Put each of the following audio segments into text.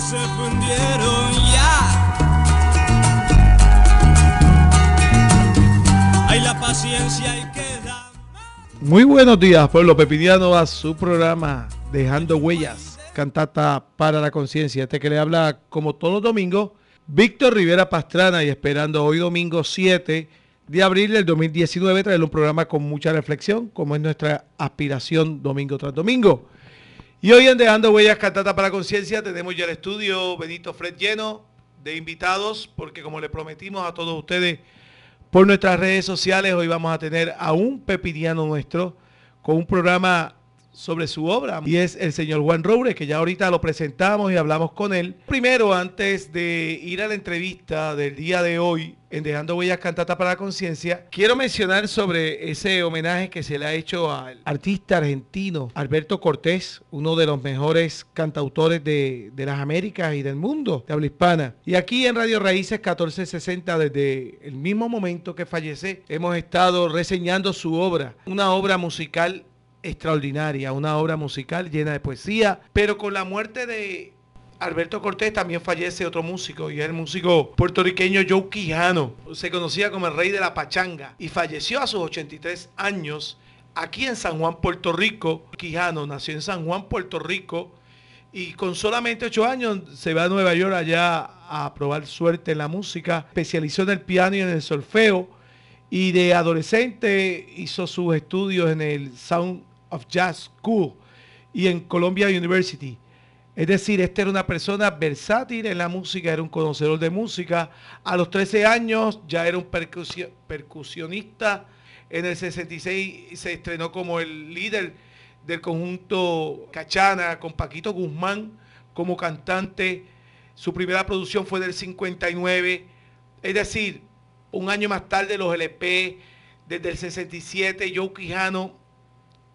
se fundieron ya. Hay la paciencia y queda. Muy buenos días, pueblo pepiniano, a su programa Dejando Huellas, cantata para la conciencia. Este que le habla como todos los domingos, Víctor Rivera Pastrana y esperando hoy domingo 7 de abril del 2019 traer un programa con mucha reflexión, como es nuestra aspiración domingo tras domingo. Y hoy en Dejando Huellas Cantata para Conciencia tenemos ya el estudio Benito Fred lleno de invitados, porque como le prometimos a todos ustedes por nuestras redes sociales, hoy vamos a tener a un pepiniano nuestro con un programa sobre su obra y es el señor Juan Robles, que ya ahorita lo presentamos y hablamos con él. Primero, antes de ir a la entrevista del día de hoy en Dejando Huellas Cantata para la Conciencia, quiero mencionar sobre ese homenaje que se le ha hecho al artista argentino Alberto Cortés, uno de los mejores cantautores de, de las Américas y del mundo de habla hispana. Y aquí en Radio Raíces 1460, desde el mismo momento que fallece, hemos estado reseñando su obra, una obra musical extraordinaria, una obra musical llena de poesía, pero con la muerte de Alberto Cortés también fallece otro músico y es el músico puertorriqueño Joe Quijano. Se conocía como el rey de la pachanga y falleció a sus 83 años aquí en San Juan, Puerto Rico. Quijano nació en San Juan, Puerto Rico y con solamente 8 años se va a Nueva York allá a probar suerte en la música. Especializó en el piano y en el solfeo y de adolescente hizo sus estudios en el Sound of Jazz School y en Columbia University. Es decir, este era una persona versátil en la música, era un conocedor de música. A los 13 años ya era un percusionista. En el 66 se estrenó como el líder del conjunto Cachana con Paquito Guzmán como cantante. Su primera producción fue del 59. Es decir, un año más tarde los LP, desde el 67, Joe Quijano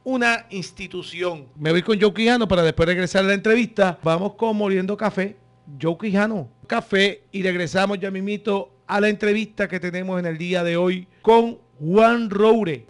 una institución. Me voy con Joe Quijano para después regresar a la entrevista. Vamos con Moliendo Café. Joe Quijano, café y regresamos ya mimito a la entrevista que tenemos en el día de hoy con Juan Roure.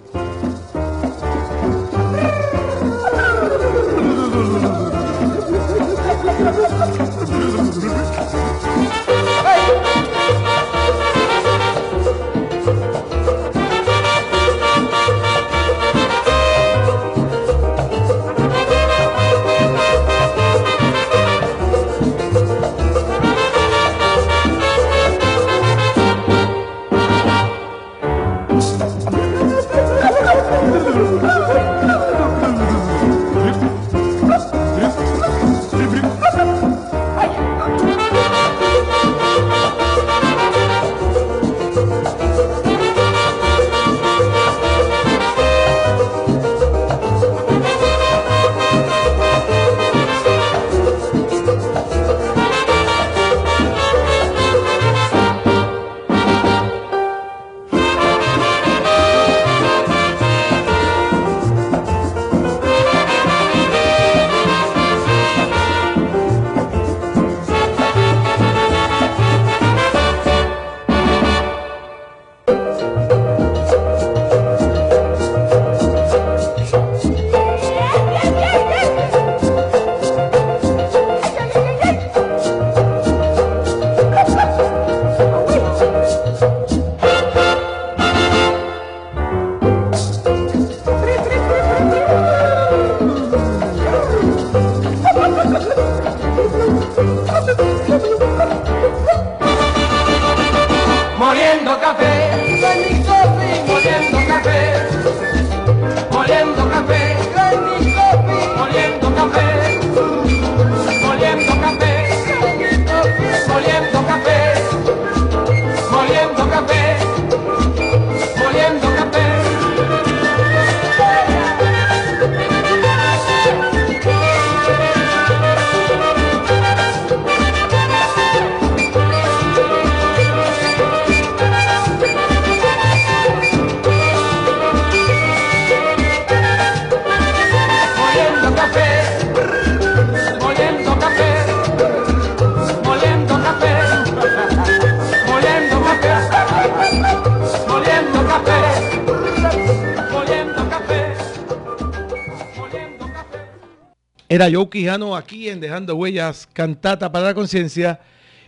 Era Joe Quijano aquí en Dejando Huellas, Cantata para la Conciencia.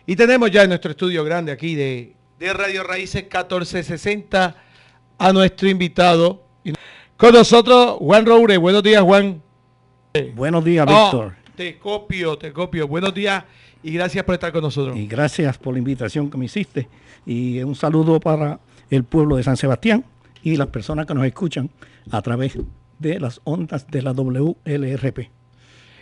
Y tenemos ya en nuestro estudio grande aquí de, de Radio Raíces 1460 a nuestro invitado. Con nosotros, Juan Roure. Buenos días, Juan. Buenos días, Oh, Víctor. te copio, te copio. Buenos días y gracias por estar con nosotros. Y gracias por la invitación que me hiciste. Y un saludo para el pueblo de San Sebastián y las personas que nos escuchan a través de las ondas de la WLRP.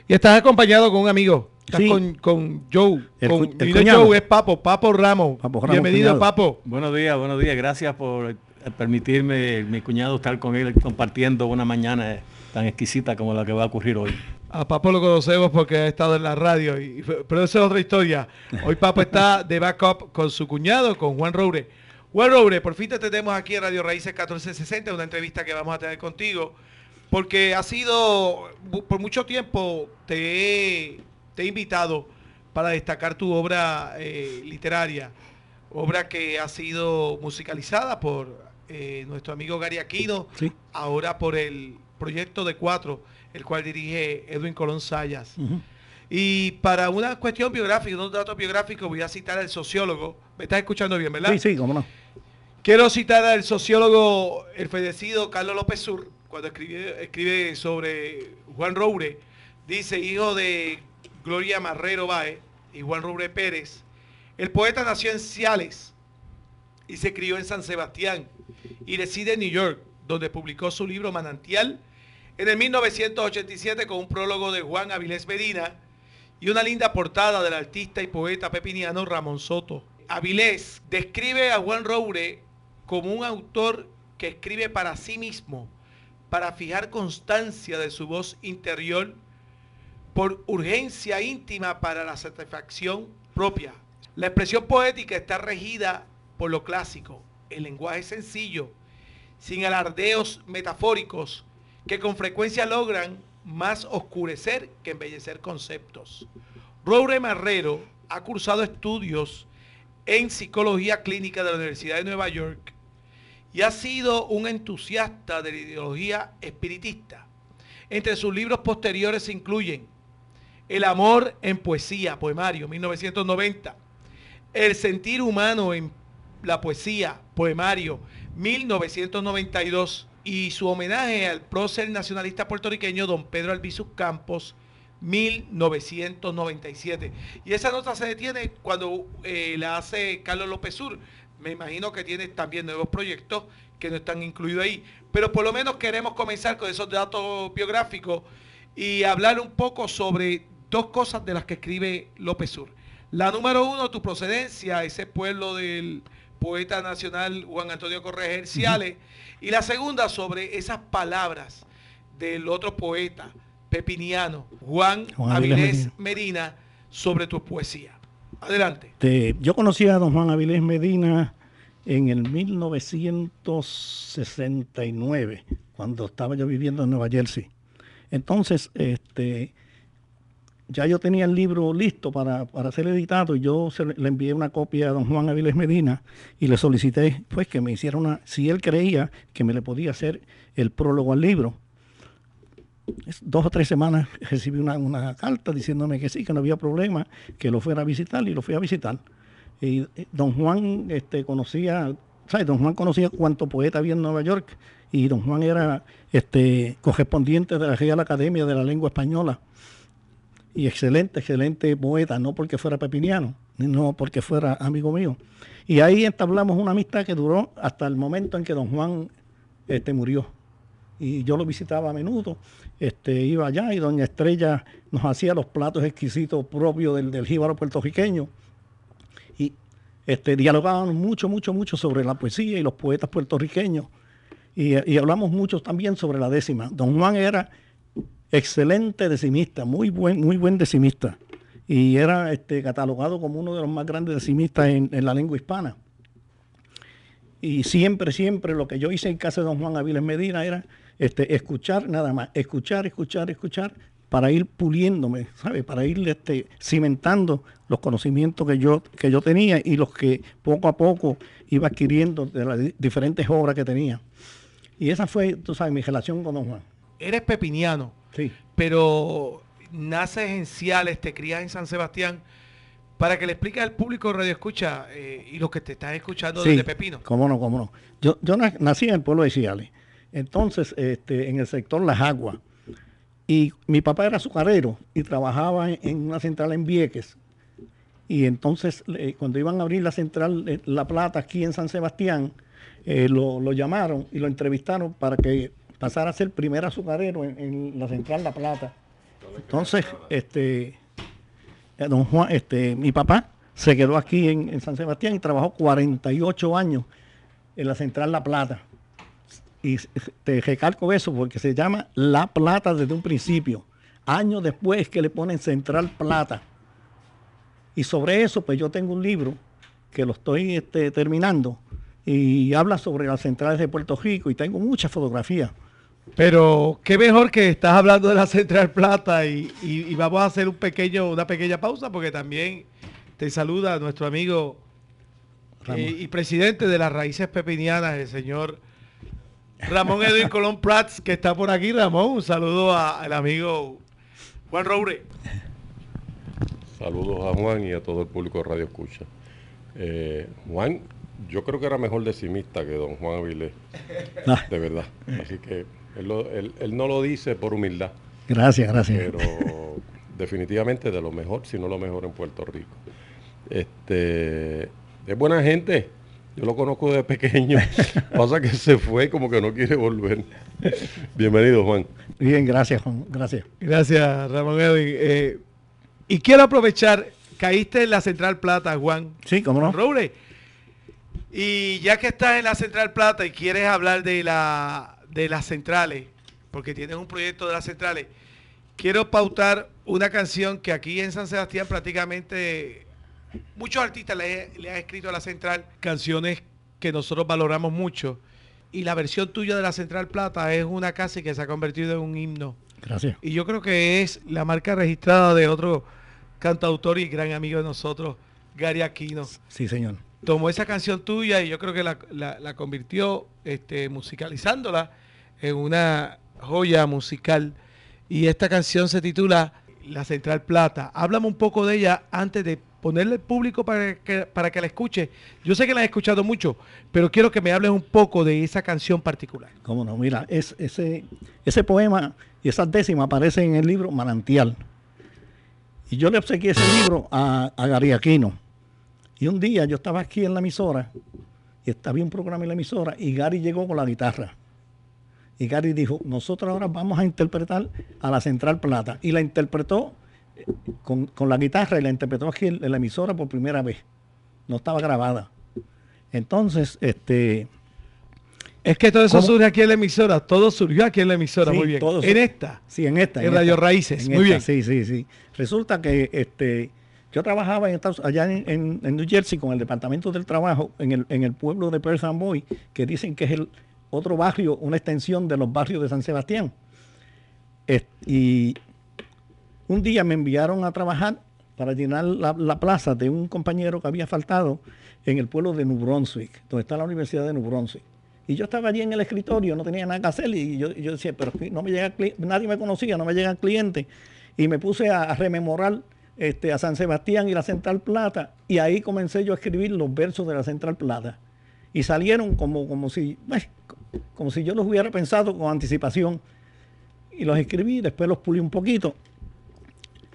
Y estás acompañado con un amigo. Estás Sí. con, con Joe. El con, el no. Joe, es Papo, Papo Ramos. Papo Ramos, Bienvenido, cuñado. Papo. Buenos días, buenos días. Gracias por eh, permitirme, mi cuñado, estar con él compartiendo una mañana eh, tan exquisita como la que va a ocurrir hoy. A Papo lo conocemos porque ha estado en la radio, y, pero esa es otra historia. Hoy Papo está de backup con su cuñado, con Juan Roure. Juan Roure, por fin te tenemos aquí en Radio Raíces 1460, una entrevista que vamos a tener contigo, porque ha sido, por mucho tiempo te he, te he invitado para destacar tu obra eh, literaria, obra que ha sido musicalizada por eh, nuestro amigo Gary Aquino, Sí. ahora por el proyecto de cuatro, el cual dirige Edwin Colón Sayas. Y para una cuestión biográfica, unos datos biográficos, voy a citar al sociólogo. ¿Me estás escuchando bien, verdad? Sí, sí, cómo no. Quiero citar al sociólogo, el fallecido Carlos López Sur, cuando escribe, escribe sobre Juan Roure. Dice, hijo de Gloria Marrero Báez y Juan Roure Pérez. El poeta nació en Ciales y se crió en San Sebastián y reside en New York, donde publicó su libro Manantial en el 1987 con un prólogo de Juan Avilés Medina y una linda portada del artista y poeta pepiniano Ramón Soto. Avilés describe a Juan Roure como un autor que escribe para sí mismo, para fijar constancia de su voz interior, por urgencia íntima para la satisfacción propia. La expresión poética está regida por lo clásico, el lenguaje sencillo, sin alardeos metafóricos que con frecuencia logran más oscurecer que embellecer conceptos. Roure Marrero ha cursado estudios en psicología clínica de la Universidad de Nueva York y ha sido un entusiasta de la ideología espiritista. Entre sus libros posteriores se incluyen El amor en poesía, poemario, 1990. El sentir humano en la poesía, poemario, 1992. Y su homenaje al prócer nacionalista puertorriqueño don Pedro Albizu Campos, 1997. Y esa nota se detiene cuando eh, la hace Carlos López Sur. Me imagino que tiene también nuevos proyectos que no están incluidos ahí. Pero por lo menos queremos comenzar con esos datos biográficos y hablar un poco sobre dos cosas de las que escribe López Sur. La número uno, tu procedencia, ese pueblo del poeta nacional Juan Antonio Correa Ciales. Y la segunda, sobre esas palabras del otro poeta pepiniano, Juan, Juan Avilés Medina, sobre tu poesía. Adelante. Yo conocí a don Juan Avilés Medina en el 1969, cuando estaba yo viviendo en Nueva Jersey. Entonces, este, ya yo tenía el libro listo para, para ser editado y yo le envié una copia a don Juan Avilés Medina y le solicité pues que me hiciera una, si él creía que me le podía hacer el prólogo al libro. Dos o tres semanas recibí una, una carta diciéndome que sí, que no había problema, que lo fuera a visitar y lo fui a visitar. Y eh, don Juan este, conocía, ¿sabes? Don Juan conocía cuánto poeta había en Nueva York y don Juan era este, correspondiente de la Real Academia de la Lengua Española y excelente, excelente poeta, no porque fuera pepiniano, ni no porque fuera amigo mío. Y ahí entablamos una amistad que duró hasta el momento en que don Juan este, murió. Y yo lo visitaba a menudo, este, iba allá y doña Estrella nos hacía los platos exquisitos propios del, del jíbaro puertorriqueño. Y este, dialogábamos mucho, mucho, mucho sobre la poesía y los poetas puertorriqueños. Y, hablamos mucho también sobre la décima. Don Juan era excelente decimista, muy buen, muy buen decimista. Y era este, catalogado como uno de los más grandes decimistas en, en la lengua hispana. Y siempre, siempre lo que yo hice en casa de don Juan Aviles Medina era este, escuchar nada más, escuchar, escuchar, escuchar, para ir puliéndome, ¿sabe? Para ir este, cimentando los conocimientos que yo, que yo tenía y los que poco a poco iba adquiriendo de las di- diferentes obras que tenía. Y esa fue, tú sabes, mi relación con don Juan. Eres pepiniano, Sí. pero naces en Ciales, te crías en San Sebastián, para que le expliques al público Radio Escucha eh, y los que te están escuchando Sí, desde Pepino. Cómo no, cómo no. Yo, yo na- nací en el pueblo de Ciales. Entonces, este, en el sector Las Aguas. Y mi papá era azucarero y trabajaba en, una central en Vieques. Y entonces, cuando iban a abrir la central eh, La Plata aquí en San Sebastián, eh, lo, llamaron y lo entrevistaron para que pasara a ser primer azucarero en, en la central La Plata. Entonces, este, eh, don Juan, este, mi papá se quedó aquí en San Sebastián y trabajó 48 años en la central La Plata. Y te recalco eso porque se llama La Plata desde un principio. Años después que le ponen Central Plata. Y sobre eso, pues yo tengo un libro que lo estoy este, terminando y habla sobre las centrales de Puerto Rico y tengo muchas fotografías. Pero qué mejor que estás hablando de la Central Plata y, y- y vamos a hacer un pequeño, una pequeña pausa porque también te saluda nuestro amigo Ramón. eh, y presidente de las raíces pepinianas, el señor Ramón Edwin Colón Prats, que está por aquí. Ramón, un saludo a- al amigo Juan Roure. Saludos a Juan y a todo el público de Radio Escucha. Eh, Juan, yo creo que era mejor decimista que don Juan Avilés, Ah, de verdad. Así que él, lo- él- él no lo dice por humildad, gracias, gracias. pero definitivamente de lo mejor, si no lo mejor en Puerto Rico. Este, es buena gente, yo lo conozco de pequeño, pasa que se fue como que no quiere volver. Bienvenido, Juan. Bien, gracias, Juan. Gracias. Gracias, Ramón Edwin. Eh, y quiero aprovechar, caíste en la Central Plata, Juan. Sí, cómo no. Roble. Y ya que estás en la Central Plata y quieres hablar de la de las centrales, porque tienes un proyecto de las centrales, quiero pautar una canción que aquí en San Sebastián prácticamente muchos artistas le, le han escrito a la Central canciones que nosotros valoramos mucho. Y la versión tuya de la Central Plata es una casi que se ha convertido en un himno. Gracias. Y yo creo que es la marca registrada de otro cantautor y gran amigo de nosotros, Gary Aquino Sí, señor. tomó esa canción tuya y yo creo que la, la- la convirtió este, musicalizándola en una joya musical. Y esta canción se titula La Central Plata. Háblame un poco de ella antes de ponerle público para que, para que la escuche. Yo sé que la has escuchado mucho, pero quiero que me hables un poco de esa canción particular. Cómo no, mira, es, ese, ese poema y esas décimas aparecen en el libro Manantial. Y yo le obsequié ese libro a, a Gary Aquino. Y un día yo estaba aquí en la emisora, y estaba un programa en la emisora, y Gary llegó con la guitarra. Y Gary dijo, nosotros ahora vamos a interpretar a la Central Plata. Y la interpretó con, con la guitarra y la interpretó aquí en, en la emisora por primera vez. No estaba grabada. Entonces, este, Es que todo eso ¿Cómo? surge aquí en la emisora, todo surgió aquí en la emisora, Sí, muy bien. todo En esta. Sí, en esta. En Radio esta. Raíces, En muy esta, bien. Sí, sí, sí. Resulta que este, yo trabajaba en Estados- allá en, en- en New Jersey con el Departamento del Trabajo en el, en el pueblo de Perth Amboy, que dicen que es el otro barrio, una extensión de los barrios de San Sebastián. Y un día me enviaron a trabajar para llenar la, la plaza de un compañero que había faltado en el pueblo de New Brunswick, donde está la Universidad de New Brunswick. Y yo estaba allí en el escritorio, no tenía nada que hacer y yo, decía, pero no me llega nadie me conocía, no me llegan clientes. Y me puse a, rememorar este, a San Sebastián y la Central Plata y ahí comencé yo a escribir los versos de la Central Plata. Y salieron como, como, si, bueno, como si yo los hubiera pensado con anticipación. Y los escribí, después los pulí un poquito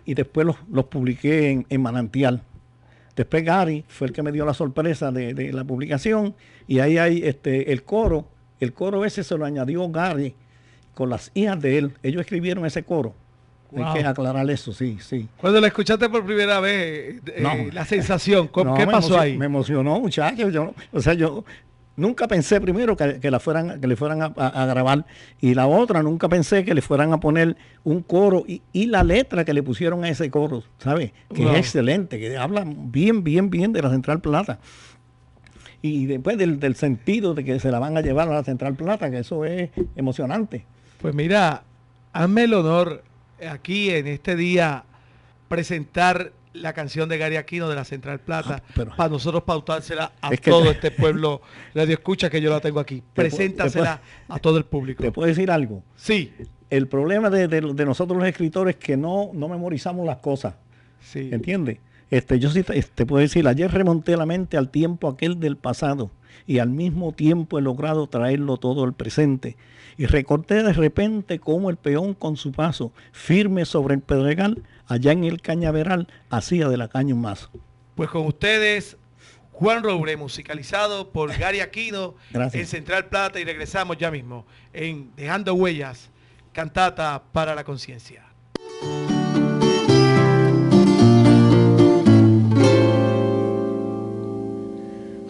y después los, los publiqué en, en Manantial. Después Gary fue el que me dio la sorpresa de, de la publicación y ahí hay este, el coro. El coro ese se lo añadió Gary con las hijas de él. Ellos escribieron ese coro. Wow. Hay que aclarar eso, sí, sí. Cuando la escuchaste por primera vez, eh, No. la sensación, ¿cómo- No, ¿qué pasó ahí? Me emocionó, muchachos. Yo, o sea, yo nunca pensé primero que, que la fueran, que le fueran a, a- a grabar. Y la otra, nunca pensé que le fueran a poner un coro y, y la letra que le pusieron a ese coro, ¿sabes? Que Wow. es excelente, que habla bien, bien, bien de la Central Plata. Y después del, del sentido de que se la van a llevar a la Central Plata, que eso es emocionante. Pues mira, hazme el honor aquí en este día presentar la canción de Gary Aquino de la Central Plata Ah, pero- para nosotros pautársela a Es que todo te- este pueblo Radio Escucha que yo la tengo aquí. Preséntasela a todo el público. ¿Te puedo decir algo? Sí, el problema de, de- de nosotros los escritores es que no, no memorizamos las cosas. Sí. ¿Entiendes? Este, yo sí te puedo decir, ayer remonté la mente al tiempo aquel del pasado y al mismo tiempo he logrado traerlo todo al presente. Y recordé de repente cómo el peón con su paso firme sobre el pedregal, allá en el cañaveral, hacía de la caña un mazo. Pues con ustedes, Juan Roure, musicalizado por Gary Aquino Gracias. en Central Plata y regresamos ya mismo en Dejando Huellas, cantata para la conciencia.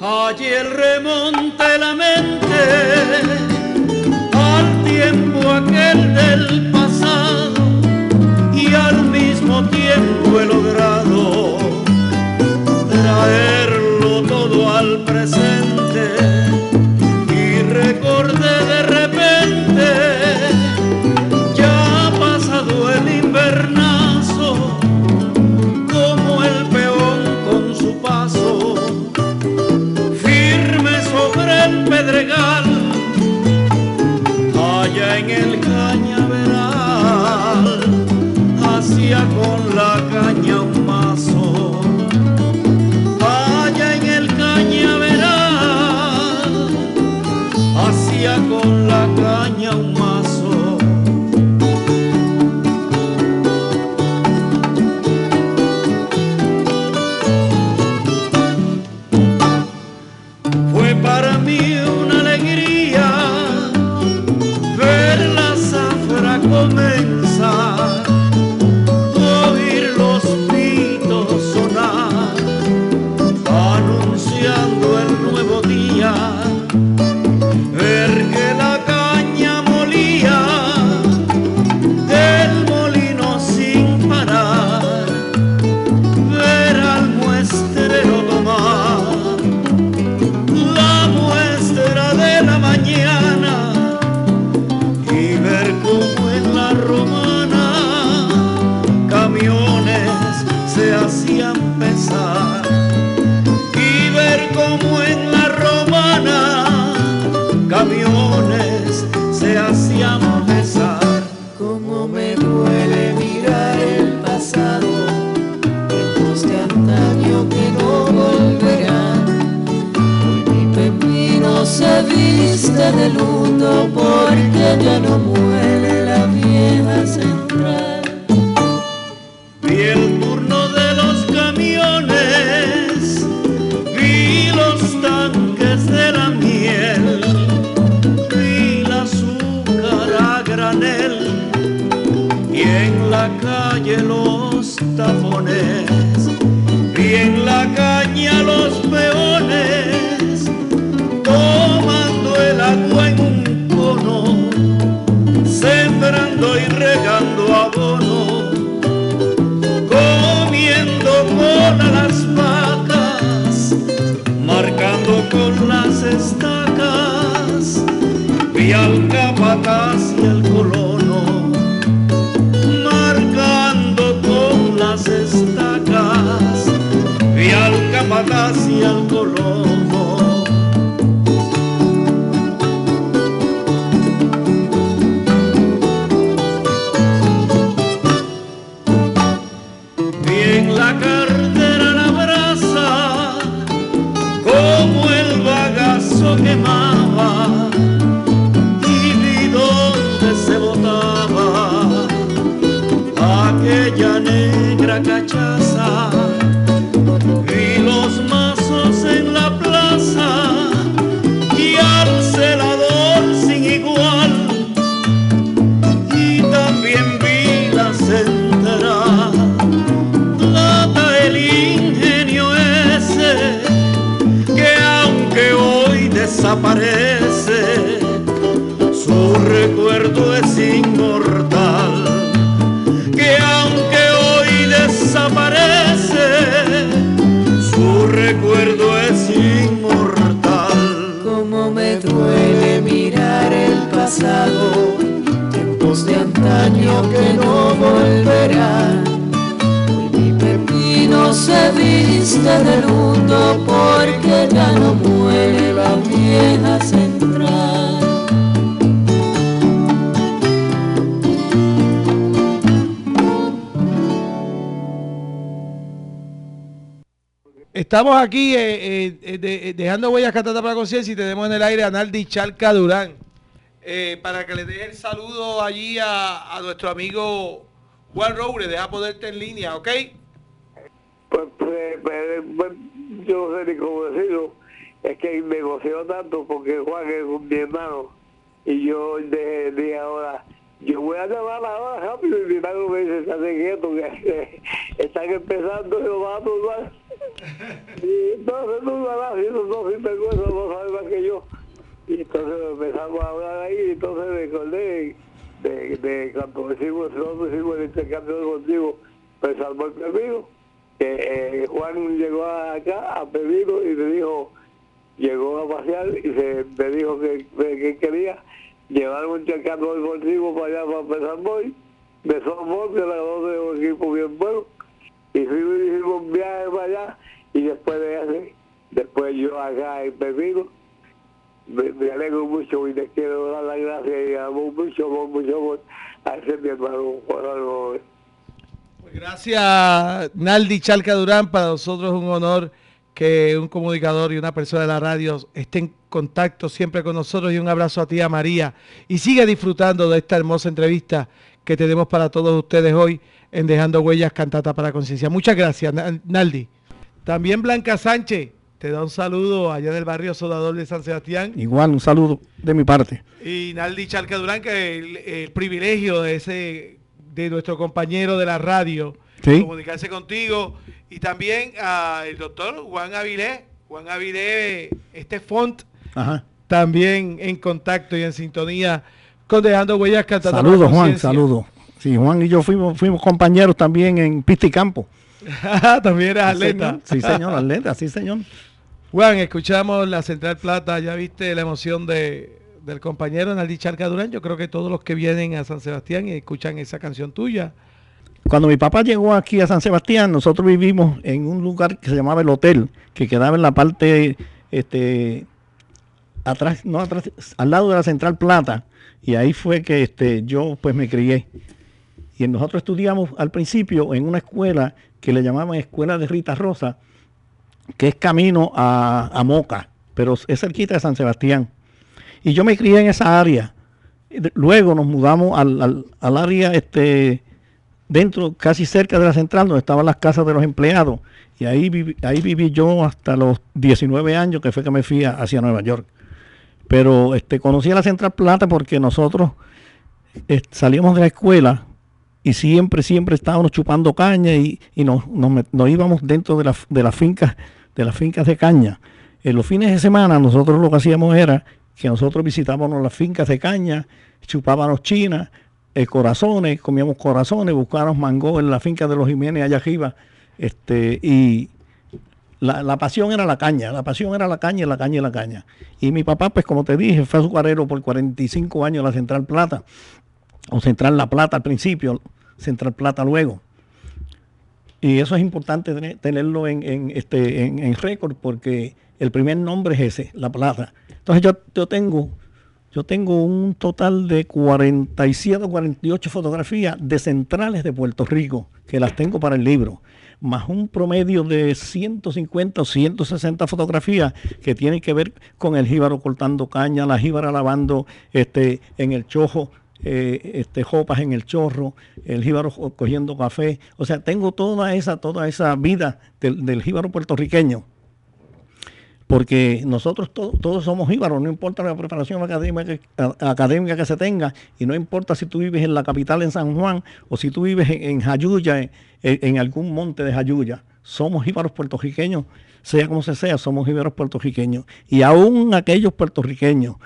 Ayer remonte la mente al tiempo aquel del Estamos aquí eh, eh, eh, eh, dejando huellas cantata para conciencia y tenemos en el aire a Naldi Charca Durán. Para que le deje el saludo allí a, nuestro amigo Juan Roure, deja poderte en línea, ¿ok? Pues, pues, pues, pues, yo no sé ni cómo decirlo. Es que me emocionó tanto porque Juan es un- mi hermano. Y yo dije, dije ahora, yo voy a llamar ahora rápido y milagro me dice, estate quieto, que están empezando y lo van a turbar. Y entonces turbará, si esos dos sinvergüenzas no saben más que yo. Y entonces empezamos a hablar ahí y entonces me acordé de, de cuando hicimos, nosotros hicimos el intercambio contigo, pues salvó el que eh, Juan llegó acá a pedirlo y me dijo, llegó a pasear y se me dijo que, que- que quería llevar un chacando contigo para allá para Pesamboy, de softball, que era de un equipo bien bueno, y hicimos un viaje para allá y después de ese, después yo acá en Pepino, me, me alegro mucho y les quiero dar las gracias y amo mucho, amo mucho a ese mi hermano Juan Álvarez. Pues gracias, Naldi Charca Durán. Para nosotros es un honor que un comunicador y una persona de la radio esté en contacto siempre con nosotros y un abrazo a ti, a María. Y sigue disfrutando de esta hermosa entrevista que tenemos para todos ustedes hoy en Dejando Huellas Cantata para Conciencia. Muchas gracias, Na- Naldi. También Blanca Sánchez te da un saludo allá en el barrio Sodador de San Sebastián. Igual, un saludo de mi parte. Y Naldi Charca Durán, que el, el privilegio de ese de nuestro compañero de la radio Sí. comunicarse contigo. Y también al doctor Juan Avilés, Juan Avilés, este font, Ajá. también en contacto y en sintonía con Dejando Huellas Cantando Saludos, Juan, saludos. Sí, Juan y yo fuimos, fuimos compañeros también en pista y campo. también eres atleta. Sí, señor, atleta, sí, señor. Juan, escuchamos la Central Plata, ya viste la emoción de, del compañero Naldi Charca Durán. Yo creo que todos los que vienen a San Sebastián y escuchan esa canción tuya. Cuando mi papá llegó aquí a San Sebastián, nosotros vivimos en un lugar que se llamaba el hotel, que quedaba en la parte este atrás, no atrás, al lado de la Central Plata, y ahí fue que este yo pues me crié. Y nosotros estudiamos al principio en una escuela que le llamaban Escuela de Rita Rosa, que es camino a, a Moca, pero es cerquita de San Sebastián. Y yo me crié en esa área. Luego nos mudamos al, al- área este, dentro, casi cerca de la central, donde estaban las casas de los empleados. Y ahí viví, ahí viví yo hasta los 19 años, que fue que me fui hacia Nueva York. Pero este, conocí a la Central Plata porque nosotros eh, salíamos de la escuela y siempre, siempre estábamos chupando caña y, y nos, nos nos íbamos dentro de, de las fincas, de de caña. En los fines de semana nosotros lo que hacíamos era que nosotros visitábamos las fincas de caña, chupábamos chinas, eh, corazones, comíamos corazones, buscábamos mango en la finca de los Jiménez allá arriba, este, y la, la pasión era la caña, la pasión era la caña, la caña y la caña. Y mi papá, pues como te dije, fue azucarero por 45 años en la Central Plata, o Central La Plata al principio, Central Plata luego. Y eso es importante tener- tenerlo en, en, este, en, en récord porque el primer nombre es ese, La Plata. Entonces yo, yo tengo yo tengo un total de 47 o 48 fotografías de centrales de Puerto Rico que las tengo para el libro, más un promedio de 150 o 160 fotografías que tienen que ver con el jíbaro cortando caña, la jíbara lavando este, en el chojo eh, este, jopas en el chorro, el jíbaro cogiendo café. O sea, tengo toda esa, toda esa vida del, del jíbaro puertorriqueño. Porque nosotros to- todos somos jíbaros, no importa la preparación académica académica que se tenga, y no importa si tú vives en la capital en San Juan o si tú vives en, en Jayuya, en, en algún monte de Jayuya. Somos jíbaros puertorriqueños, sea como se sea, somos jíbaros puertorriqueños. Y aún aquellos puertorriqueños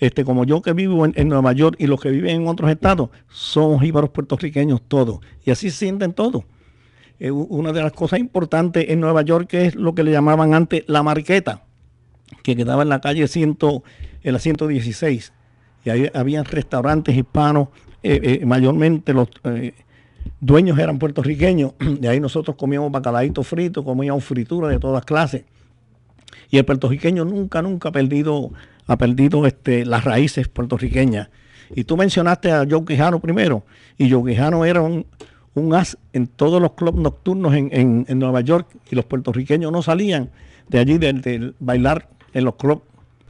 este, como yo que vivo en, Nueva York y los que viven en otros estados, somos jíbaros puertorriqueños todos. Y así se sienten todos. Eh, una de las cosas importantes en Nueva York es lo que le llamaban antes la marqueta, que quedaba en la calle 100, en la 116. Y ahí habían restaurantes hispanos, eh, eh, mayormente los dueños eran puertorriqueños. De ahí nosotros comíamos bacalaíto frito, comíamos fritura de todas clases. Y el puertorriqueño nunca, nunca ha perdido, ha perdido este, las raíces puertorriqueñas. Y tú mencionaste a Joe Quijano primero, y Joe Quijano era un, un as en todos los clubes nocturnos en, en- en Nueva York y los puertorriqueños no salían de allí del del bailar en los clubes.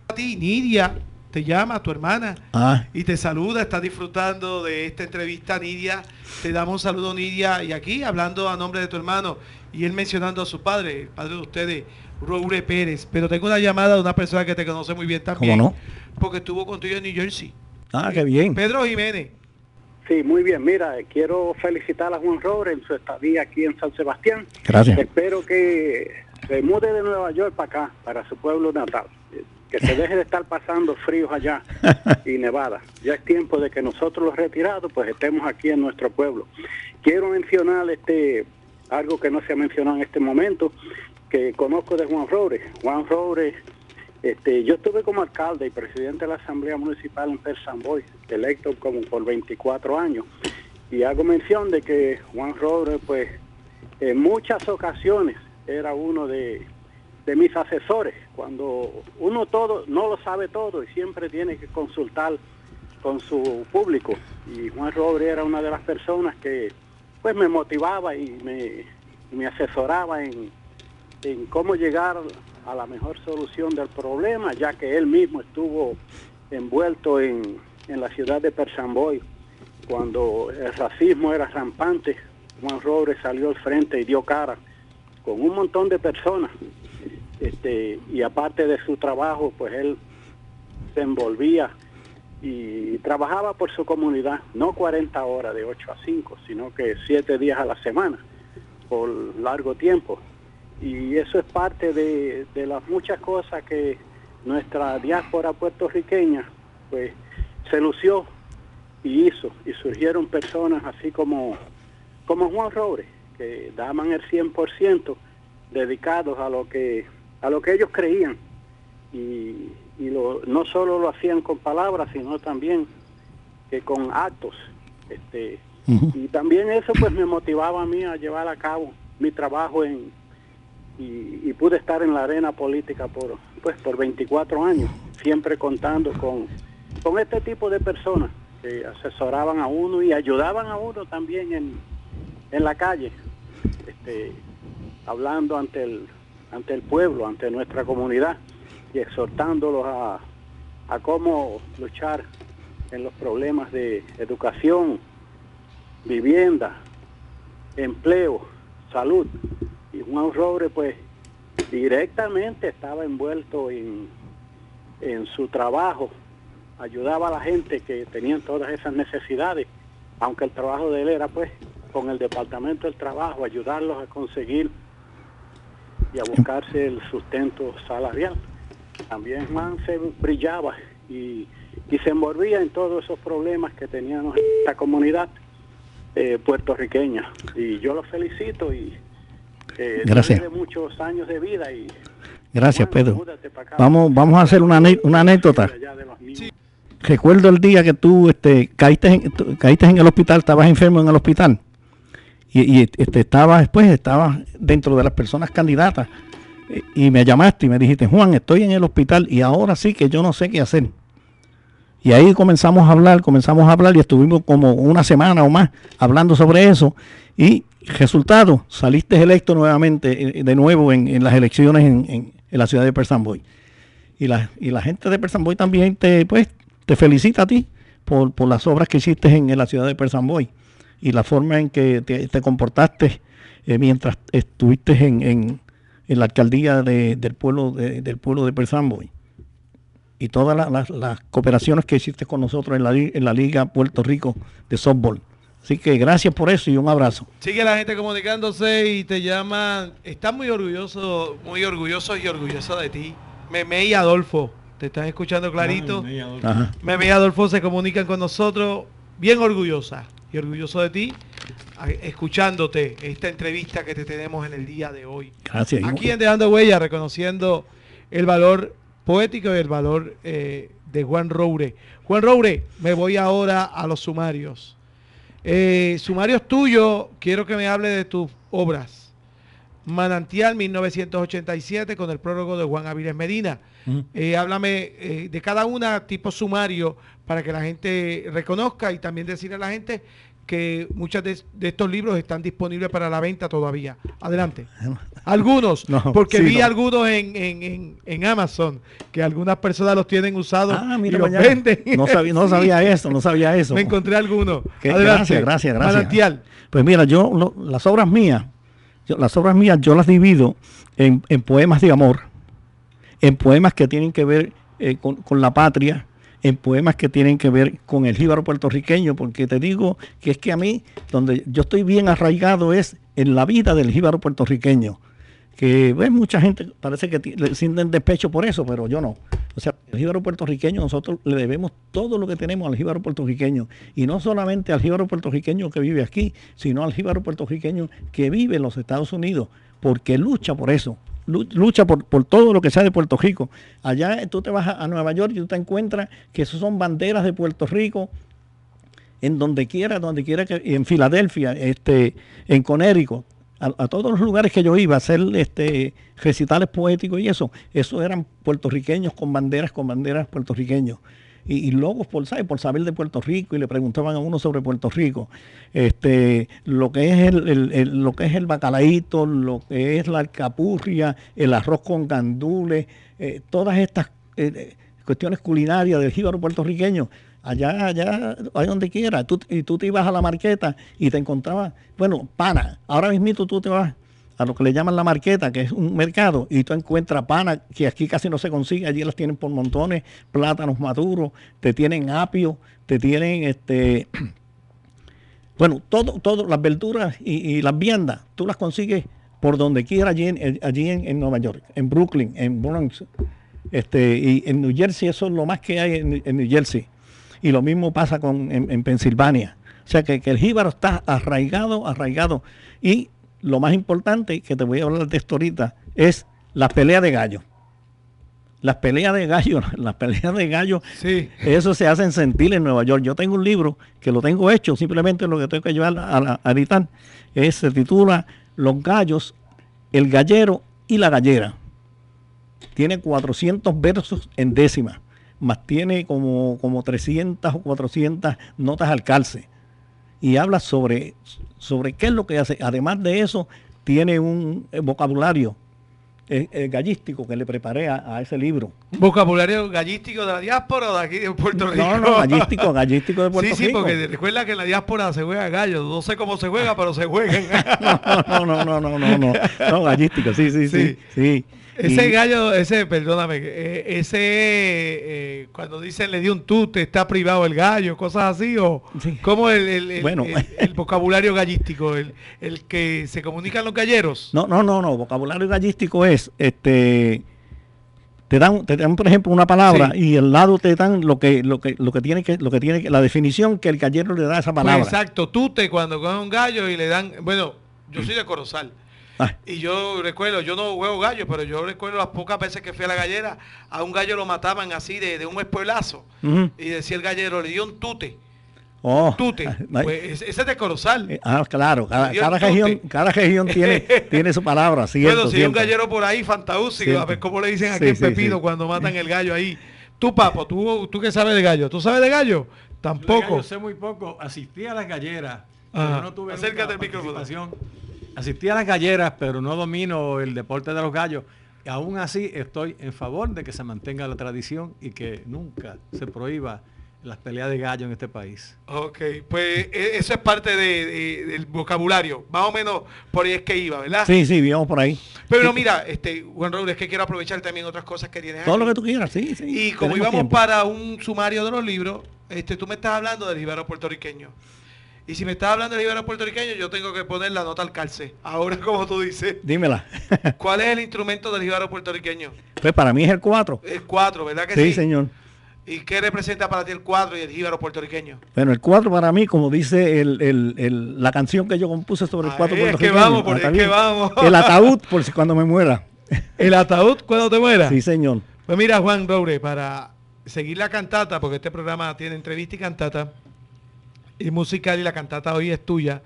A ti, Nidia, te llama, tu hermana, Ah, y te saluda, está disfrutando de esta entrevista, Nidia. Te damos un saludo, Nidia, y aquí hablando a nombre de tu hermano, y él mencionando a su padre, el padre de ustedes, Roure Pérez. Pero tengo una llamada de una persona que te conoce muy bien también, ¿Cómo no? porque estuvo contigo en New Jersey. ah, qué bien. Pedro Jiménez. Sí, muy bien. Mira, quiero felicitar a Juan Robre en su estadía aquí en San Sebastián. Gracias. Espero que se mude de Nueva York para acá, para su pueblo natal. Que se deje de estar pasando fríos allá y nevada. Ya es tiempo de que nosotros los retirados pues estemos aquí en nuestro pueblo. Quiero mencionar este algo que no se ha mencionado en este momento, que conozco de Juan Robre. Juan Robre, este, yo estuve como alcalde y presidente de la Asamblea Municipal en Persamboy, electo como por 24 años. Y hago mención de que Juan Robre, pues, en muchas ocasiones era uno de, de mis asesores. Cuando uno todo no lo sabe todo y siempre tiene que consultar con su público. Y Juan Robre era una de las personas que pues me motivaba y me, me asesoraba en, en cómo llegar a la mejor solución del problema, ya que él mismo estuvo envuelto en, en la ciudad de Persamboy cuando el racismo era rampante. Juan Robre salió al frente y dio cara con un montón de personas. Este, y aparte de su trabajo, pues él se envolvía y trabajaba por su comunidad, no 40 horas de 8 a 5, sino que 7 días a la semana, por largo tiempo. Y eso es parte de, de las muchas cosas que nuestra diáspora puertorriqueña pues se lució y hizo. Y surgieron personas así como, como Juan Robre, que daban el 100% dedicados a lo que, a lo que ellos creían y, y lo, no solo lo hacían con palabras, sino también que con actos. Este, y también eso pues me motivaba a mí a llevar a cabo mi trabajo en y, pude estar en la arena política por pues por 24 años, siempre contando con, con este tipo de personas que asesoraban a uno y ayudaban a uno también en, en la calle, este, hablando ante el ante el pueblo, ante nuestra comunidad y exhortándolos a, a cómo luchar en los problemas de educación, vivienda, empleo, salud. Y Juan Robre pues directamente estaba envuelto en, en su trabajo, ayudaba a la gente que tenían todas esas necesidades, aunque el trabajo de él era pues con el departamento del trabajo, ayudarlos a conseguir y a buscarse el sustento salarial. También Juan se brillaba y, y se envolvía en todos esos problemas que teníamos en esta comunidad eh, puertorriqueña. Y yo lo felicito y eh, Gracias. de muchos años de vida y Gracias, bueno, Pedro. acá. Vamos, vamos a hacer una, una anécdota. Recuerdo el día que tú este, caíste, en, tú caíste en el hospital, estabas enfermo en el hospital. Y, y, este, estabas después, estabas dentro de las personas candidatas. Y, y me llamaste y me dijiste, Juan, estoy en el hospital y ahora sí que yo no sé qué hacer. Y ahí comenzamos a hablar, comenzamos a hablar y estuvimos como una semana o más hablando sobre eso. Y resultado, saliste electo nuevamente, eh, de nuevo en, las elecciones en, la ciudad de Persamboy. Y la, gente de Persamboy también te, pues, te felicita a ti por, las obras que hiciste en, la ciudad de Persamboy y la forma en que te, te comportaste eh, mientras estuviste en, la alcaldía de- del pueblo de, del pueblo de Persamboy y todas la- las- cooperaciones que hiciste con nosotros en la Liga Puerto Rico de softball. Así que gracias por eso y un abrazo. Sigue la gente comunicándose y te llaman. Están muy orgullosos, muy orgullosos y orgullosos de ti. Meme y Adolfo, te están escuchando clarito. Ay, me- Ajá. Meme y Adolfo se comunican con nosotros, bien orgullosa y orgulloso de ti, escuchándote esta entrevista que te tenemos en el día de hoy. Gracias. Aquí en Dejando Huella, reconociendo el valor poético y el valor eh, de Juan Roure. Juan Roure, me voy ahora a los sumarios. Eh, sumarios tuyos, quiero que me hable de tus obras. Manantial 1987 con el prólogo de Juan Avilés Medina. Eh, háblame eh, de cada una tipo sumario para que la gente reconozca y también decirle a la gente que muchos de, de estos libros están disponibles para la venta todavía. Adelante. Algunos, No, porque sí, vi no. algunos en, en, en, en Amazon, que algunas personas los tienen usados Ah, y los venden. No sabía, no Sí. sabía eso, no sabía eso. Me encontré algunos. Qué- Adelante. Gracias, gracias, gracias. Manantial. Pues mira, yo lo- las obras mías, yo- las obras mías yo las divido en, en poemas de amor, en poemas que tienen que ver eh, con, con la patria, en poemas que tienen que ver con el jíbaro puertorriqueño, porque te digo que es que a mí, donde yo estoy bien arraigado es en la vida del jíbaro puertorriqueño que ves mucha gente parece que le sienten despecho por eso, pero yo no. O sea, el jíbaro puertorriqueño, nosotros le debemos todo lo que tenemos al jíbaro puertorriqueño. Y no solamente al jíbaro puertorriqueño que vive aquí, sino al jíbaro puertorriqueño que vive en los Estados Unidos, porque lucha por eso. Lu- Lucha por, por todo lo que sea de Puerto Rico. Allá eh, tú te vas a, Nueva York y tú te encuentras que esos son banderas de Puerto Rico en donde quiera, donde quiera que, en Filadelfia, este, en Connecticut, a, a todos los lugares que yo iba a hacer este recitales poéticos y eso, eso eran puertorriqueños con banderas, con banderas puertorriqueños. Y, y por, ¿sabe? por saber de Puerto Rico y le preguntaban a uno sobre Puerto Rico. Este, lo que es el, lo que es el bacalaíto, lo que es la alcapurria, el arroz con gandules, eh, todas estas eh, eh, cuestiones culinarias del jíbaro puertorriqueño. Allá, allá, allá donde quiera. Tú, y tú te ibas a la marqueta y te encontrabas, bueno, pana. Ahora mismito tú te vas a lo que le llaman la marqueta, que es un mercado, y tú encuentras pana, que aquí casi no se consigue, allí las tienen por montones, plátanos maduros, te tienen apio, te tienen este bueno, todo, todo, las verduras y, las viandas, tú las consigues por donde quiera allí, en, en, Nueva York, en Brooklyn, en Bronx. Este, y en New Jersey eso es lo más que hay en, New Jersey. Y lo mismo pasa con, en, en Pensilvania. O sea que, que el jíbaro está arraigado, arraigado. Y lo más importante, que te voy a hablar de esto ahorita, es las peleas de gallo. Las peleas de gallo, las peleas de gallo Sí. eso se hacen sentir en Nueva York. Yo tengo un libro que lo tengo hecho, simplemente lo que tengo que llevar a, a editar. Es, se titula Los gallos, el gallero y la gallera. Tiene 400 versos en décima, más tiene como, como 300 o 400 notas al calce. Y habla sobre, sobre qué es lo que hace. Además de eso, tiene un eh, vocabulario eh, eh, gallístico que le preparé a- a ese libro. Vocabulario gallístico de la diáspora o de aquí de Puerto Rico. No, no, gallístico, gallístico de Puerto sí, sí, Rico. porque recuerda que en la diáspora se juega gallo. No sé cómo se juega, pero se juegan. No, no, no, no, no, no, no, gallístico, sí, sí, sí, sí. Ese Y- gallo, ese, perdóname, eh, ese, eh, cuando dicen le dio un tute, está privado el gallo, cosas así, o Sí. como el, el- el- Bueno. el- vocabulario gallístico, el, el que se comunican los galleros. No, no, no, no, vocabulario gallístico es, este, te dan, te dan, por ejemplo, una palabra Sí. y al lado te dan lo que, lo que, lo que tiene que, lo que tiene que, la definición que el gallero le da a esa Pues palabra. exacto, tute cuando cogen un gallo y le dan, bueno, yo soy de Corozal. Ah, Y yo recuerdo, yo no juego gallo, pero yo recuerdo las pocas veces que fui a la gallera, a un gallo lo mataban así de, de un espuelazo. Y decía el gallero, le dio un tute. Oh, Tute. Pues ese es de Corozal. eh, ah, claro, cada, cada región, cada región tiene, tiene su palabra, cierto, bueno, si hay un gallero por ahí, fantaúsico, a ver cómo le dicen aquí Sí, en sí, Pepino sí. cuando matan el gallo ahí. Tú, papo, tú, tú que sabes de gallo, ¿tú sabes de gallo? Yo Tampoco. sé muy poco. Asistí a las galleras. Pero no tuve Acércate nunca al micrófono. Asistí a las galleras, pero no domino el deporte de los gallos. Y aún así estoy en favor de que se mantenga la tradición y que nunca se prohíba las peleas de gallo en este país. Ok, pues e- eso es parte de- de- del vocabulario. Más o menos por ahí es que iba, ¿verdad? Sí, sí, vivimos por ahí. Pero no, mira, este, Juan Raúl, es que quiero aprovechar también otras cosas que tienes Todo aquí. lo que tú quieras, sí, sí. Y como íbamos tiempo. para un sumario de los libros, este, tú me estás hablando del Ibero puertorriqueño. Y si me estás hablando del Ibero puertorriqueño, yo tengo que poner la nota al calce. Ahora, como tú dices, Dímela. ¿cuál es el instrumento del Ibero puertorriqueño? pues para mí es el 4. El 4, ¿verdad que sí? Sí, señor. ¿Y qué representa para ti el 4 y el Ibero puertorriqueño? Bueno, el 4 para mí, como dice el- el- el- la canción que yo compuse sobre el Ahí 4 es que puertorriqueño. vamos, por ahí ¿está es que vamos. El ataúd, por si cuando me muera. ¿El ataúd cuando te mueras? Sí, señor. Pues mira, Juan Roure, para seguir la cantata, porque este programa tiene entrevista y cantata, y musical, y la cantata hoy es tuya,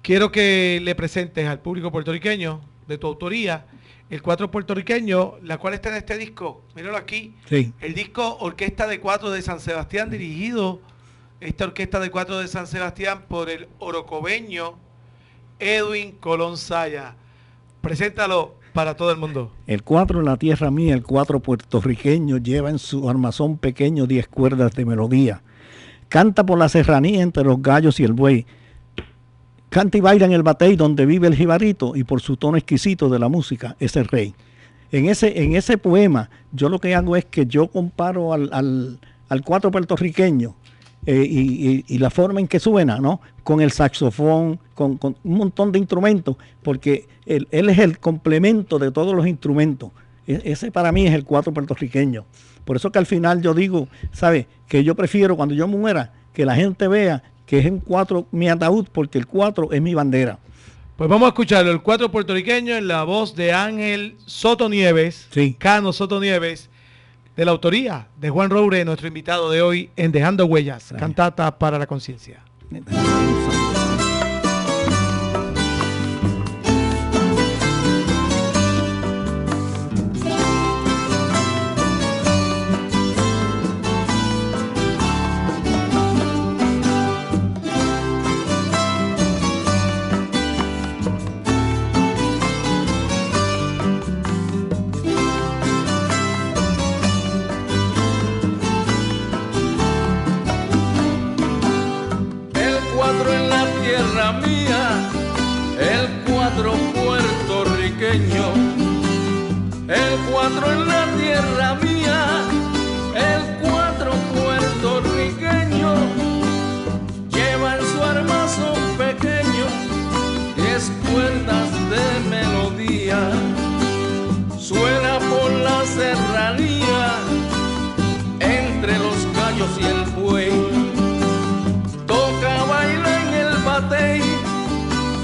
quiero que le presentes al público puertorriqueño, de tu autoría, el cuatro puertorriqueño, la cual está en este disco. Míralo aquí. Sí. El disco Orquesta de Cuatro de San Sebastián, dirigido esta orquesta de cuatro de San Sebastián por el orocobeño Edwin Colón Saya. Preséntalo para todo el mundo. El cuatro en la tierra mía, el cuatro puertorriqueño, lleva en su armazón pequeño diez cuerdas de melodía. Canta por la serranía entre los gallos y el buey. Canta y baila en el batey donde vive el jibarito y por su tono exquisito de la música es el rey. En ese, en ese poema yo lo que hago es que yo comparo al, al, al cuatro puertorriqueño eh, y, y- la forma en que suena, ¿no? Con el saxofón, con, con un montón de instrumentos, porque él, él es el complemento de todos los instrumentos. E- ese para mí es el cuatro puertorriqueño. Por eso que al final yo digo, ¿sabe? Que yo prefiero cuando yo muera que la gente vea que es un cuatro mi ataúd, porque el cuatro es mi bandera. Pues vamos a escucharlo, el cuatro puertorriqueño en la voz de Ángel Soto Nieves, Sí. Cano Soto Nieves, de la autoría de Juan Roure, nuestro invitado de hoy en Dejando Huellas, Gracias. cantata para la conciencia.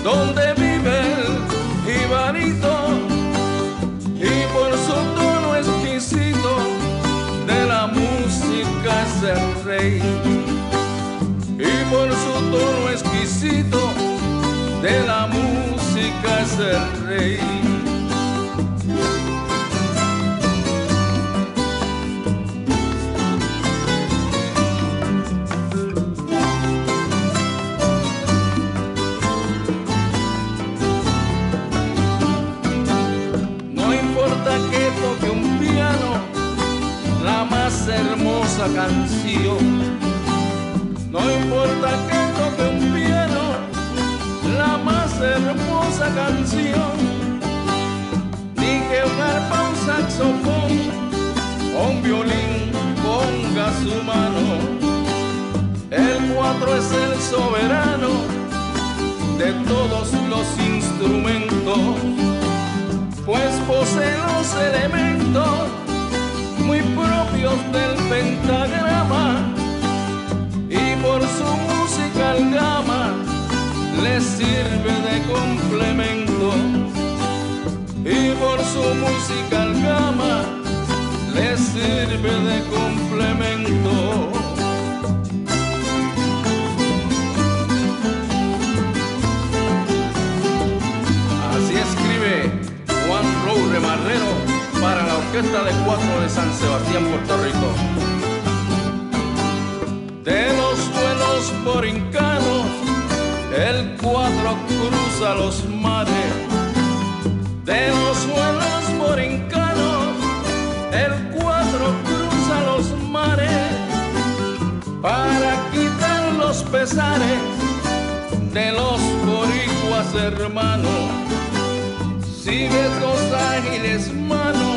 Donde vive el jibarito y por su tono exquisito de la música es el rey. Y por su tono exquisito de la música es el rey todos los instrumentos pues posee los elementos muy propios del pentagrama y por su musical gama le sirve de complemento y por su musical gama le sirve de complemento. Orquesta de Cuatro de San Sebastián, Puerto Rico. De los buenos borincanos, el cuatro cruza los mares. De los buenos borincanos, el cuatro cruza los mares para quitar los pesares de los boricuas hermanos. Si ves los ágiles manos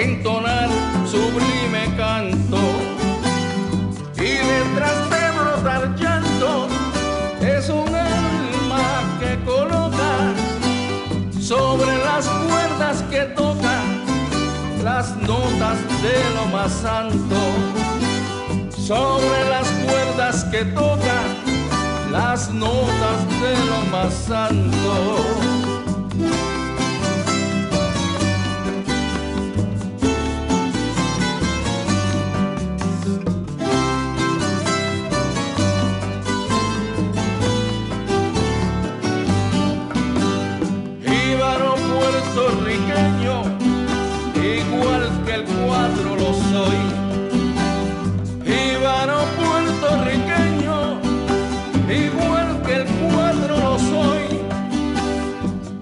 entonar sublime canto y detrás de brotar llanto es un alma que coloca sobre las cuerdas que toca las notas de lo más santo sobre las cuerdas que toca las notas de lo más santo. igual que el cuadro lo soy. Íbaro puertorriqueño, igual que el cuadro lo soy.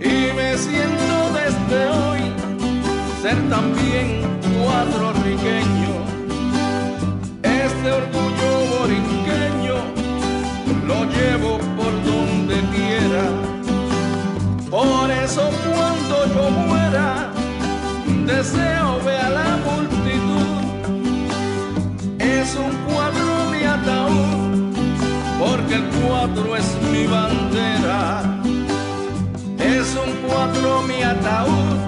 Y me siento desde hoy ser también cuadro riqueño. Deseo ver a la multitud. Es un cuadro mi ataúd, porque el cuatro es mi bandera. Es un cuatro mi ataúd,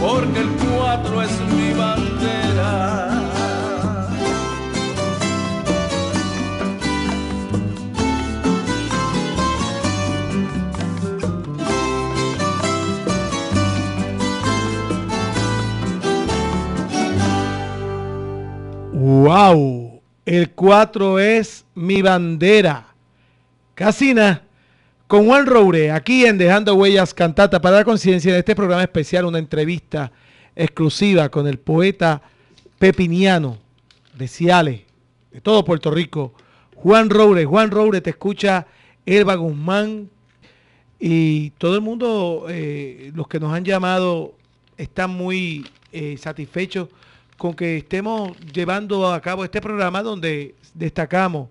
porque el cuatro es mi bandera. ¡Wow! El 4 es mi bandera. Casina con Juan Roure, aquí en Dejando Huellas Cantata para la Conciencia, en este programa especial, una entrevista exclusiva con el poeta pepiniano de Ciales, de todo Puerto Rico, Juan Roure. Juan Roure, te escucha Elba Guzmán y todo el mundo, eh, los que nos han llamado, están muy eh, satisfechos con que estemos llevando a cabo este programa donde destacamos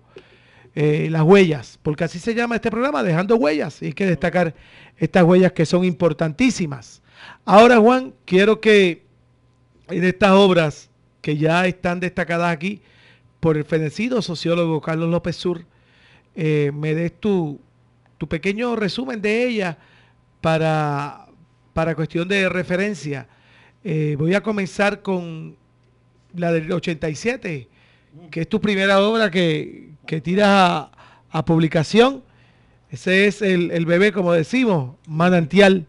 eh, las huellas, porque así se llama este programa, dejando huellas, y hay que destacar estas huellas que son importantísimas. Ahora, Juan, quiero que en estas obras que ya están destacadas aquí por el fenecido sociólogo Carlos López Sur, eh, me des tu, tu pequeño resumen de ella para, para cuestión de referencia. Eh, voy a comenzar con la del 87, que es tu primera obra que, que tiras a, a publicación. Ese es el, el, bebé, como decimos, manantial.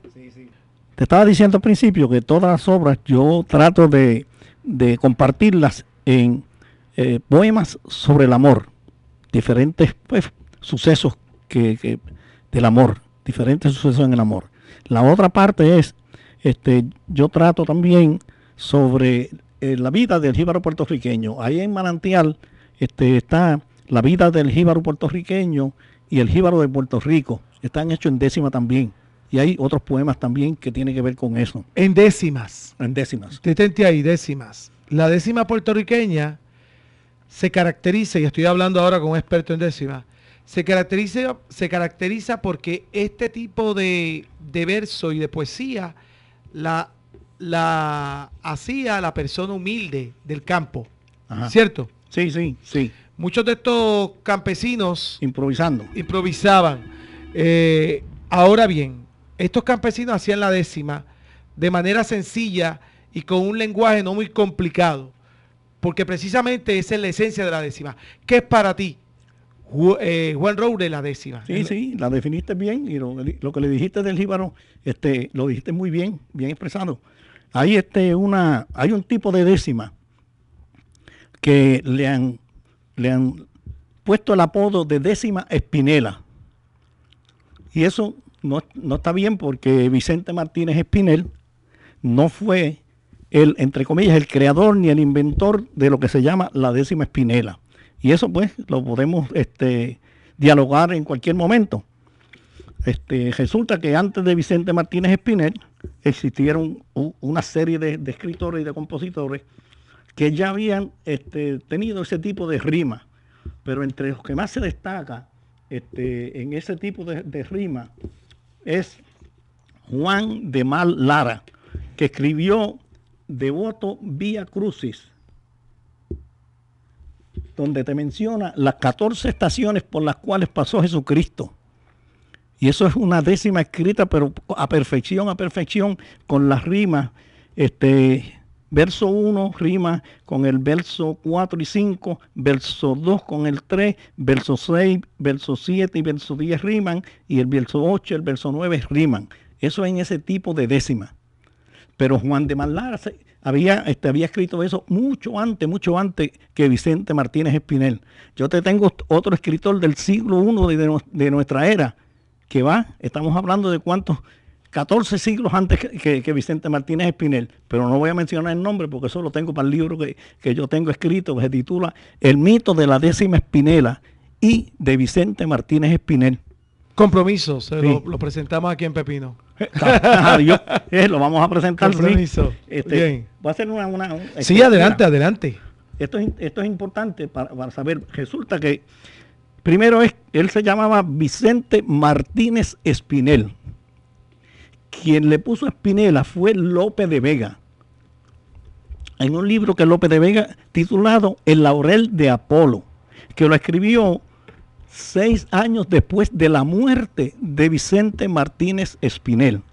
Te estaba diciendo al principio que todas las obras yo trato de, de compartirlas en eh, poemas sobre el amor, diferentes pues, sucesos que, que, del amor, diferentes sucesos en el amor. La otra parte es, este, yo trato también sobre eh, la vida del jíbaro puertorriqueño. Ahí en Manantial este, está la vida del jíbaro puertorriqueño y el jíbaro de Puerto Rico. Están hechos en décima también. Y hay otros poemas también que tienen que ver con eso. En décimas. En décimas. Detente ahí, décimas. La décima puertorriqueña se caracteriza, y estoy hablando ahora con un experto en décimas, se caracteriza, se caracteriza porque este tipo de, de verso y de poesía la la hacía la persona humilde del campo, Ajá. ¿cierto? Sí, sí, sí. Muchos de estos campesinos Improvisando. improvisaban. Eh, ahora bien, estos campesinos hacían la décima de manera sencilla y con un lenguaje no muy complicado, porque precisamente esa es la esencia de la décima. ¿Qué es para ti, eh, Juan Roure, la décima? Sí, sí, la definiste bien y lo, lo que le dijiste del jíbaro, este, lo dijiste muy bien, bien expresado. Hay este una, hay un tipo de décima que le han, le han puesto el apodo de décima espinela. Y eso no, no está bien porque Vicente Martínez Espinel no fue el, entre comillas, el creador ni el inventor de lo que se llama la décima espinela. Y eso pues lo podemos este, dialogar en cualquier momento. Este, resulta que antes de Vicente Martínez Espinel existieron una serie de, de escritores y de compositores que ya habían este, tenido ese tipo de rima, pero entre los que más se destaca este, en ese tipo de, de rima es Juan de Mal Lara, que escribió Devoto Vía Crucis, donde te menciona las 14 estaciones por las cuales pasó Jesucristo. Y eso es una décima escrita, pero a perfección, a perfección, con las rimas. Este, verso 1 rima con el verso 4 y 5, verso 2 con el 3, verso 6, verso 7 y verso 10 riman, y el verso 8, el verso 9 riman. Eso en ese tipo de décima. Pero Juan de Malara había, este, había escrito eso mucho antes, mucho antes que Vicente Martínez Espinel. Yo te tengo otro escritor del siglo I de- de nuestra era, que va, estamos hablando de cuántos, 14 siglos antes que, que- que Vicente Martínez Espinel, pero no voy a mencionar el nombre porque eso lo tengo para el libro que, que yo tengo escrito, que se titula El mito de la décima espinela y de Vicente Martínez Espinel. Compromiso, se Sí. lo, lo presentamos aquí en Pepino. Adiós. Eh, lo vamos a presentar. Con sí. Este, Bien. Voy a hacer una... una un- Sí, este, adelante, adelante. Esto es, esto es importante para, para saber. Resulta que primero es, él se llamaba Vicente Martínez Espinel. Quien le puso Espinela fue López de Vega. En un libro que López de Vega titulado El laurel de Apolo, que lo escribió seis años después de la muerte de Vicente Martínez Espinel.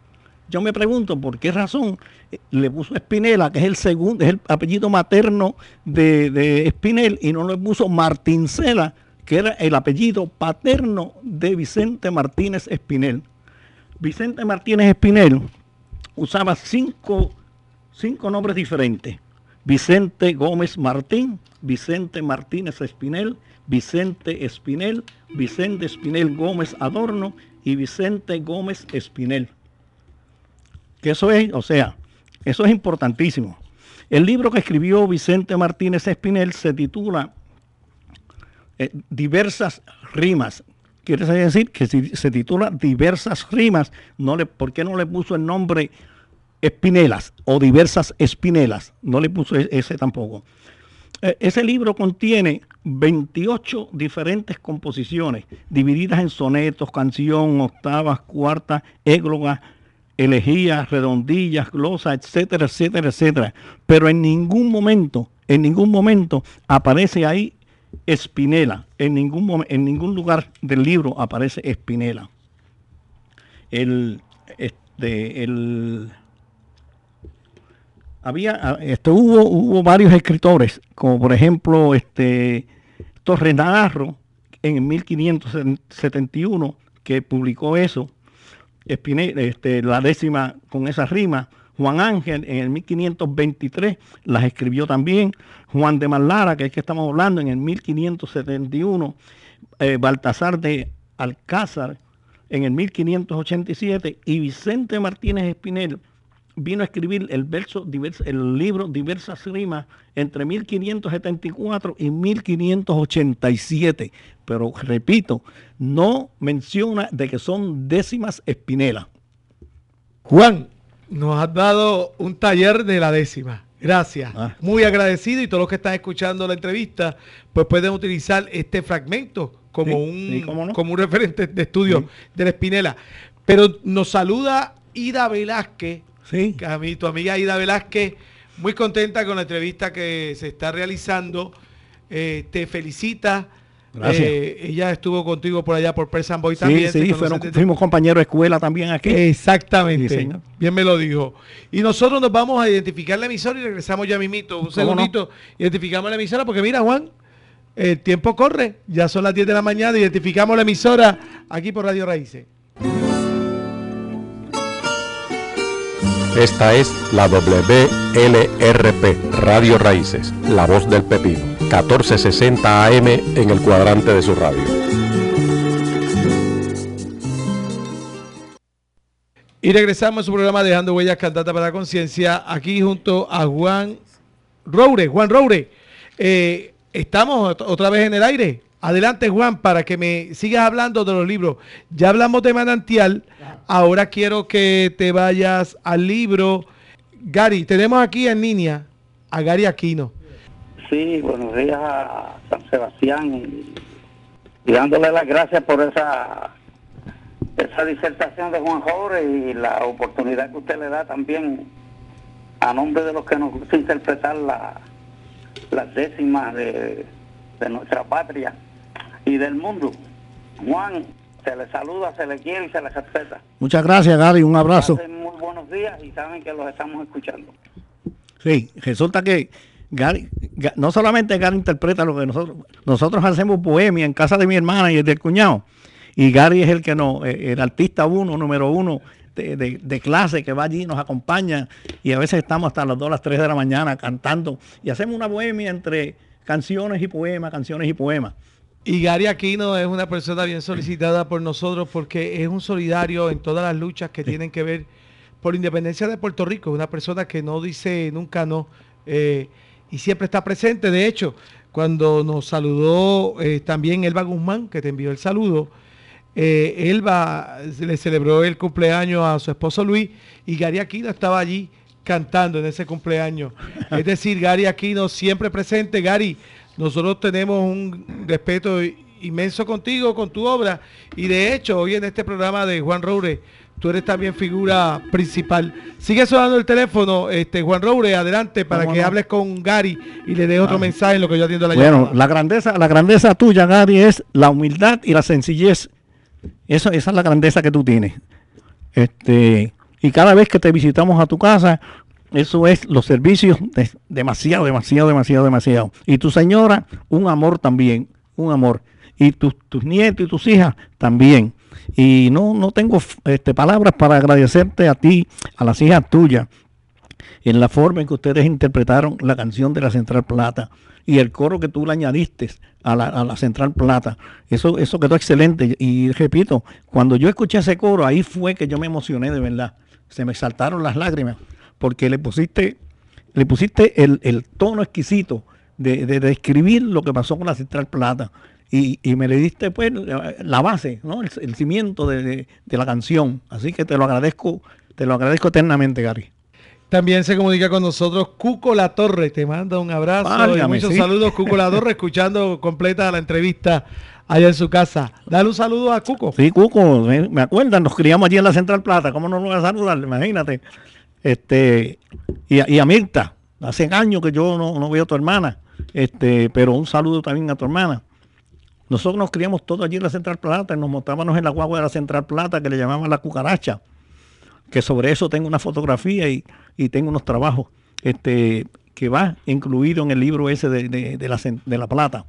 Yo me pregunto por qué razón eh, le puso Espinela, que es el segundo, es el apellido materno de, de Espinel, y no le puso Martincela, que era el apellido paterno de Vicente Martínez Espinel. Vicente Martínez Espinel usaba cinco, cinco nombres diferentes. Vicente Gómez Martín, Vicente Martínez Espinel, Vicente Espinel, Vicente Espinel Gómez Adorno y Vicente Gómez Espinel. Que eso es, o sea, eso es importantísimo. El libro que escribió Vicente Martínez Espinel se titula eh, Diversas rimas. Quiere decir que si se titula Diversas rimas, no le, ¿por qué no le puso el nombre Espinelas o diversas espinelas? No le puso e- ese tampoco. Eh, Ese libro contiene 28 diferentes composiciones, divididas en sonetos, canción, octavas, cuartas, églogas, elegías, redondillas, glosas, etcétera, etcétera, etcétera. Pero en ningún momento, en ningún momento aparece ahí Espinela. En ningún, en ningún lugar del libro aparece Espinela. El, este, el, había, ah, este, hubo, hubo varios escritores, como por ejemplo este, Torres Navarro en 1571, que publicó eso, Espine- este, la décima con esa rima, Juan Ángel en el 1523 las escribió también, Juan de Malara, que es que estamos hablando, en el 1571, eh, Baltasar de Alcázar en el 1587 y Vicente Martínez Espinel vino a escribir el verso el libro Diversas Rimas entre 1574 y 1587. Pero repito, no menciona de que son décimas Espinela. Juan, nos has dado un taller de la décima. Gracias. Ah. Muy agradecido y todos los que están escuchando la entrevista, pues pueden utilizar este fragmento como, Sí, un, no. como un referente de estudio Sí. de la Espinela. Pero nos saluda Ida Velázquez, Sí, a mí, tu amiga Ida Velázquez, muy contenta con la entrevista que se está realizando. Eh, te felicita. Gracias. Eh, ella estuvo contigo por allá por Persan Boy sí, también. sí, conocen fueron- fuimos compañeros de escuela también aquí. Exactamente. Sí, señor. Bien me lo dijo. Y nosotros nos vamos a identificar la emisora y regresamos ya mismito. Un ¿Cómo segundito. Identificamos la emisora porque mira, Juan, el tiempo corre. Ya son las 10 de la mañana. Identificamos la emisora aquí por Radio Raíces. Esta es la WLRP, Radio Raíces, La Voz del Pepino, 1460 AM en el cuadrante de su radio. Y regresamos a su programa Dejando Huellas Cantata para la Conciencia, aquí junto a Juan Roure. Juan Roure, eh, estamos ot- otra vez en el aire. Adelante, Juan, para que me sigas hablando de los libros. Ya hablamos de Manantial, ahora quiero que te vayas al libro. Gary, tenemos aquí en línea a Gary Aquino. Sí, buenos días a San Sebastián y, dándole las gracias por esa esa disertación de Juan Jorge y la oportunidad que usted le da también a nombre de los que nos gusta interpretar la, las décimas de, de nuestra patria y del mundo. Juan, se le saluda, se le quiere y se le respeta. Muchas gracias, Gary. Un abrazo. Muy buenos días y saben que los estamos escuchando. Sí, resulta que Gary, no solamente Gary interpreta lo que nosotros, nosotros hacemos bohemia en casa de mi hermana y el del cuñado. Y Gary es el que nos, eh, el artista uno, número uno de, de- de clase que va allí, nos acompaña y a veces estamos hasta las 2, las 3 de la mañana cantando y hacemos una bohemia entre canciones y poemas, canciones y poemas. Y Gary Aquino es una persona bien solicitada por nosotros porque es un solidario en todas las luchas que tienen que ver por la independencia de Puerto Rico. Es una persona que no dice nunca no eh, y siempre está presente. De hecho, cuando nos saludó eh, también Elba Guzmán, que te envió el saludo, eh, él va, le celebró el cumpleaños a su esposo Luis y Gary Aquino estaba allí cantando en ese cumpleaños. Es decir, Gary Aquino siempre presente. Gary, nosotros tenemos un respeto inmenso contigo, con tu obra. Y de hecho, hoy en este programa de Juan Roure, tú eres también figura principal. Sigue sonando el teléfono, este Juan Roure, adelante para que hables con Gary y le dé otro mensaje en lo que yo atiendo la Bueno, llamada. la grandeza, la grandeza tuya, Gary, es la humildad y la sencillez. Eso, esa es la grandeza que tú tienes. Este, y cada vez que te visitamos a tu casa, eso es los servicios de- demasiado, demasiado, demasiado, demasiado. Y tu señora, un amor también, un amor. Y tus, tus nietos y tus hijas también. Y no, no tengo este, palabras para agradecerte a ti, a las hijas tuyas, en la forma en que ustedes interpretaron la canción de la Central Plata y el coro que tú le añadiste a la, a la Central Plata. Eso, eso quedó excelente. Y repito, cuando yo escuché ese coro, ahí fue que yo me emocioné de verdad. Se me saltaron las lágrimas porque le pusiste, le pusiste el, el tono exquisito de, de describir lo que pasó con la Central Plata. Y, y me le diste pues la base, ¿no? el, el cimiento de, de- de la canción. Así que te lo agradezco, te lo agradezco eternamente, Gary. También se comunica con nosotros Cuco La Torre, te manda un abrazo y Válgame, muchos sí. saludos, Cuco La Torre, escuchando completa la entrevista allá en su casa. Dale un saludo a Cuco. Sí, Cuco, me, me acuerdan, nos criamos allí en la Central Plata, ¿cómo no nos voy a saludar? Imagínate. Este, y, a- y a Mirta, hace años que yo no, no veo a tu hermana, este, pero un saludo también a tu hermana. Nosotros nos criamos todos allí en la Central Plata y nos montábamos en la guagua de la Central Plata que le llamaban la cucaracha, que sobre eso tengo una fotografía y, y tengo unos trabajos este, que va incluido en el libro ese de, de- de la, de la Plata.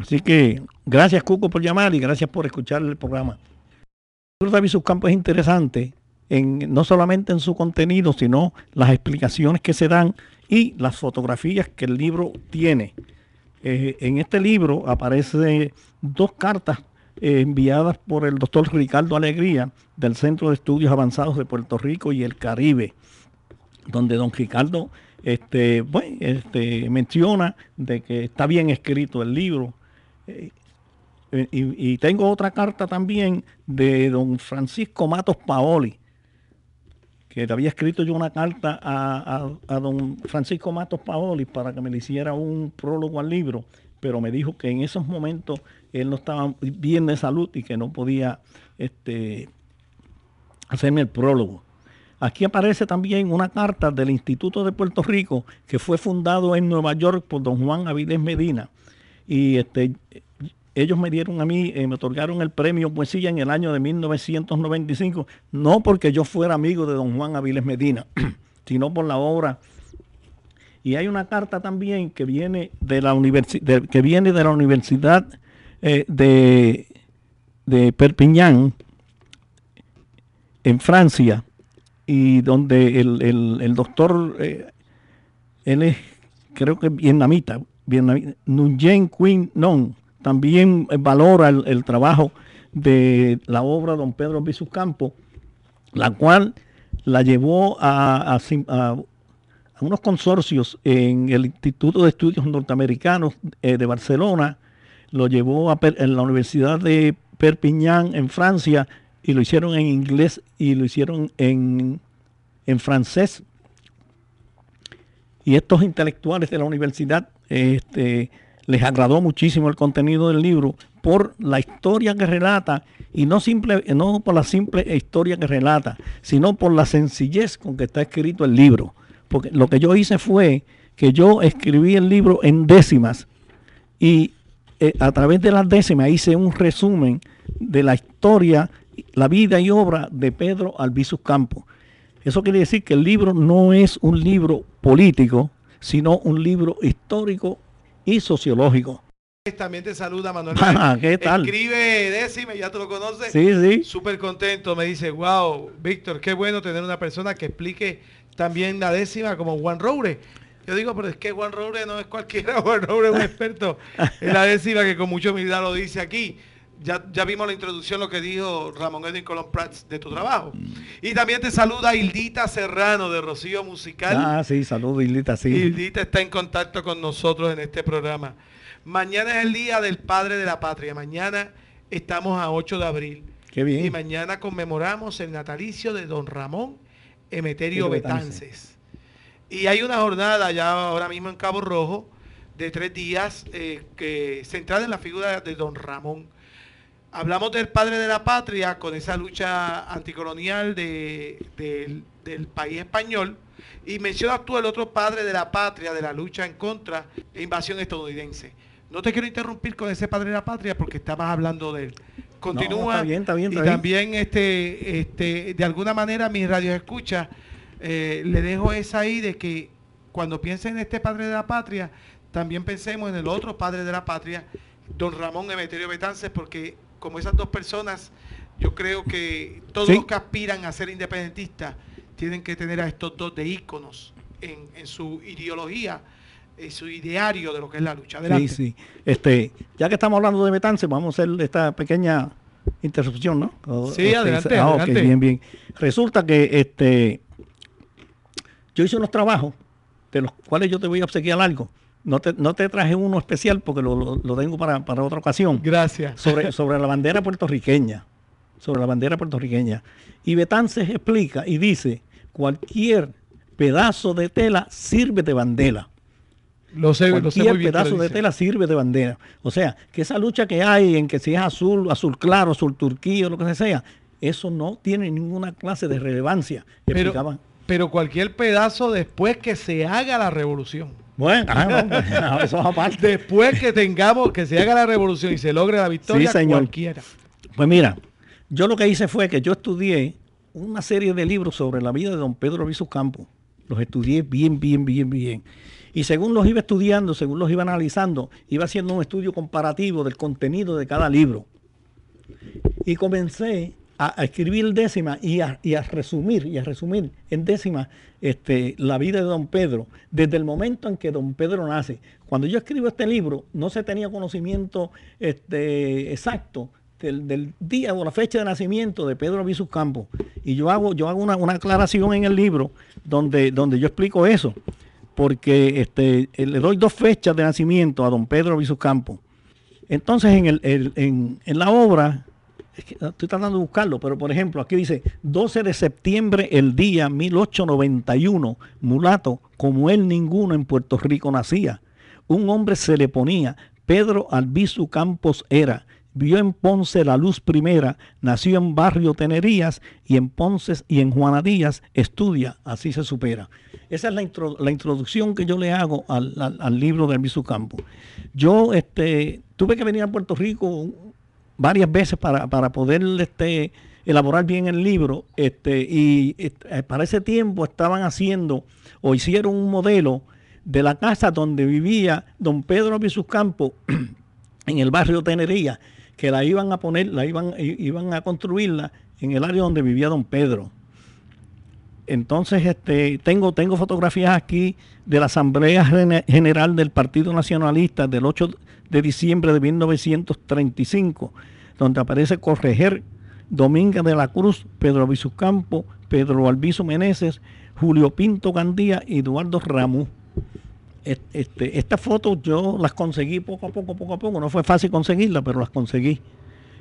Así que gracias Cuco por llamar y gracias por escuchar el programa. David Subcampo es interesante en, no solamente en su contenido, sino las explicaciones que se dan y las fotografías que el libro tiene. Eh, en este libro aparecen dos cartas eh, enviadas por el doctor Ricardo Alegría del Centro de Estudios Avanzados de Puerto Rico y el Caribe, donde don Ricardo este, bueno, este, menciona de que está bien escrito el libro. Eh, y tengo otra carta también de don Francisco Matos Paoli, que había escrito yo una carta a, a- a don Francisco Matos Paoli para que me le hiciera un prólogo al libro, pero me dijo que en esos momentos él no estaba bien de salud y que no podía este, hacerme el prólogo. Aquí aparece también una carta del Instituto de Puerto Rico que fue fundado en Nueva York por don Juan Avilés Medina. Y este, ellos me dieron a mí, eh, me otorgaron el premio Poesía en el año de 1995, no porque yo fuera amigo de don Juan Avilés Medina, sino por la obra. Y hay una carta también que viene de la, universi- que viene de la Universidad eh, de, de Perpiñán, en Francia, y donde el, el- doctor, eh, él es, creo que vietnamita, vietnamita Nguyen Quin Non, también eh, valora el, trabajo de la obra don Pedro Bisus Campo, la cual la llevó a, a unos consorcios en el Instituto de Estudios Norteamericanos eh, de Barcelona, lo llevó a en la Universidad de Perpiñán en Francia y lo hicieron en inglés y lo hicieron en, en francés. Y estos intelectuales de la universidad este, les agradó muchísimo el contenido del libro por la historia que relata y no, simple, no por la simple historia que relata, sino por la sencillez con que está escrito el libro. Porque lo que yo hice fue que yo escribí el libro en décimas y eh, a través de las décimas hice un resumen de la historia, la vida y obra de Pedro Albizu Campos. Eso quiere decir que el libro no es un libro político, sino un libro histórico y sociológico. También te saluda Manuel. Ah, ¿qué tal? Escribe décime, ya tú lo conoces. Sí, sí. Súper contento, me dice, wow, Víctor, qué bueno tener una persona que explique también la décima como Juan Roure. Yo digo, pero es que Juan Roure no es cualquiera, Juan Roure es un experto en la décima que con mucha humildad lo dice aquí. Ya, ya vimos la introducción, lo que dijo Ramón Edwin Colón Prats de tu trabajo. Y también te saluda Hildita Serrano de Rocío Musical. Ah, sí, saludos, Islita, sí. Hildita está en contacto con nosotros en este programa. Mañana es el día del Padre de la Patria. Mañana estamos a 8 de abril. Qué bien. Y mañana conmemoramos el natalicio de don Ramón Emeterio. Betances. Y hay una jornada ya ahora mismo en Cabo Rojo de tres días eh, que centrada en la figura de don Ramón. Hablamos del padre de la patria con esa lucha anticolonial de- del, del país español y mencionas tú el otro padre de la patria, de la lucha en contra de la invasión estadounidense. No te quiero interrumpir con ese padre de la patria porque estabas hablando de él. Continúa. está bien, está bien, y bien. también este, este, de alguna manera mis radios escucha, eh, le dejo esa ahí de que cuando piensen en este padre de la patria, también pensemos en el otro padre de la patria, don Ramón Emeterio Betances, porque como esas dos personas, yo creo que todos Sí. los que aspiran a ser independentistas tienen que tener a estos dos de íconos en, en su ideología, en su ideario de lo que es la lucha. Adelante. Sí, sí. Este, ya que estamos hablando de Betance, vamos a hacer esta pequeña interrupción, ¿no? O- Sí, este, adelante, ah, ok, adelante. bien, bien. Resulta que este, yo hice unos trabajos de los cuales yo te voy a obsequiar algo. No te, no te traje uno especial porque lo, lo- lo tengo para, para otra ocasión. Gracias. Sobre, sobre la bandera puertorriqueña. Sobre la bandera puertorriqueña. Y Betances explica y dice, cualquier pedazo de tela sirve de bandera. Lo sé, lo sé Cualquier muy bien. pedazo de tela sirve de bandera. O sea, que esa lucha que hay en que si es azul, azul claro, azul turquía, lo que sea, eso no tiene ninguna clase de relevancia. Pero, pero cualquier pedazo después que se haga la revolución. Bueno, ah, no, pues, eso es aparte. Después que tengamos, que se haga la revolución y se logre la victoria, Sí, señor. cualquiera. Pues mira, yo lo que hice fue que yo estudié una serie de libros sobre la vida de don Pedro Visus Campos. Los estudié bien, bien, bien, bien. Y según los iba estudiando, según los iba analizando, iba haciendo un estudio comparativo del contenido de cada libro. Y comencé a, escribir décimas y a, resumir, y a resumir en décimas este, la vida de don Pedro, desde el momento en que don Pedro nace. Cuando yo escribo este libro, no se tenía conocimiento este, exacto del, día o la fecha de nacimiento de Pedro Visus. Y yo hago, yo hago una, una aclaración en el libro donde, donde yo explico eso, porque este, eh, le doy dos fechas de nacimiento a don Pedro Visus. Entonces, en, el- en, en la obra, que estoy tratando de buscarlo, pero por ejemplo, aquí dice 12 de septiembre, el día 1891, mulato, como él ninguno en Puerto Rico nacía. Un hombre se le ponía, Pedro Albizu Campos era. Vio en Ponce la luz primera, nació en barrio Tenerías y en Ponce y en Juana Díaz estudia, así se supera. Esa es la, la introducción que yo le hago al, al- al libro de Albizu Campos. Yo este, tuve que venir a Puerto Rico varias veces para, para poder este, elaborar bien el libro. Este, y este, para ese tiempo estaban haciendo o hicieron un modelo de la casa donde vivía don Pedro Visus Campos en el barrio Tenería, que la iban a poner, la iban, iban a construirla en el área donde vivía don Pedro. Entonces, este, tengo, tengo fotografías aquí de la Asamblea Gene- General del Partido Nacionalista del 8 de diciembre de 1935, donde aparece Correger, Dominga de la Cruz, Pedro Campo, Pedro Albizu Meneses, Julio Pinto Gandía y Eduardo Ramú. Et- Este, estas fotos yo las conseguí poco a poco, poco a poco. No fue fácil conseguirlas, pero las conseguí.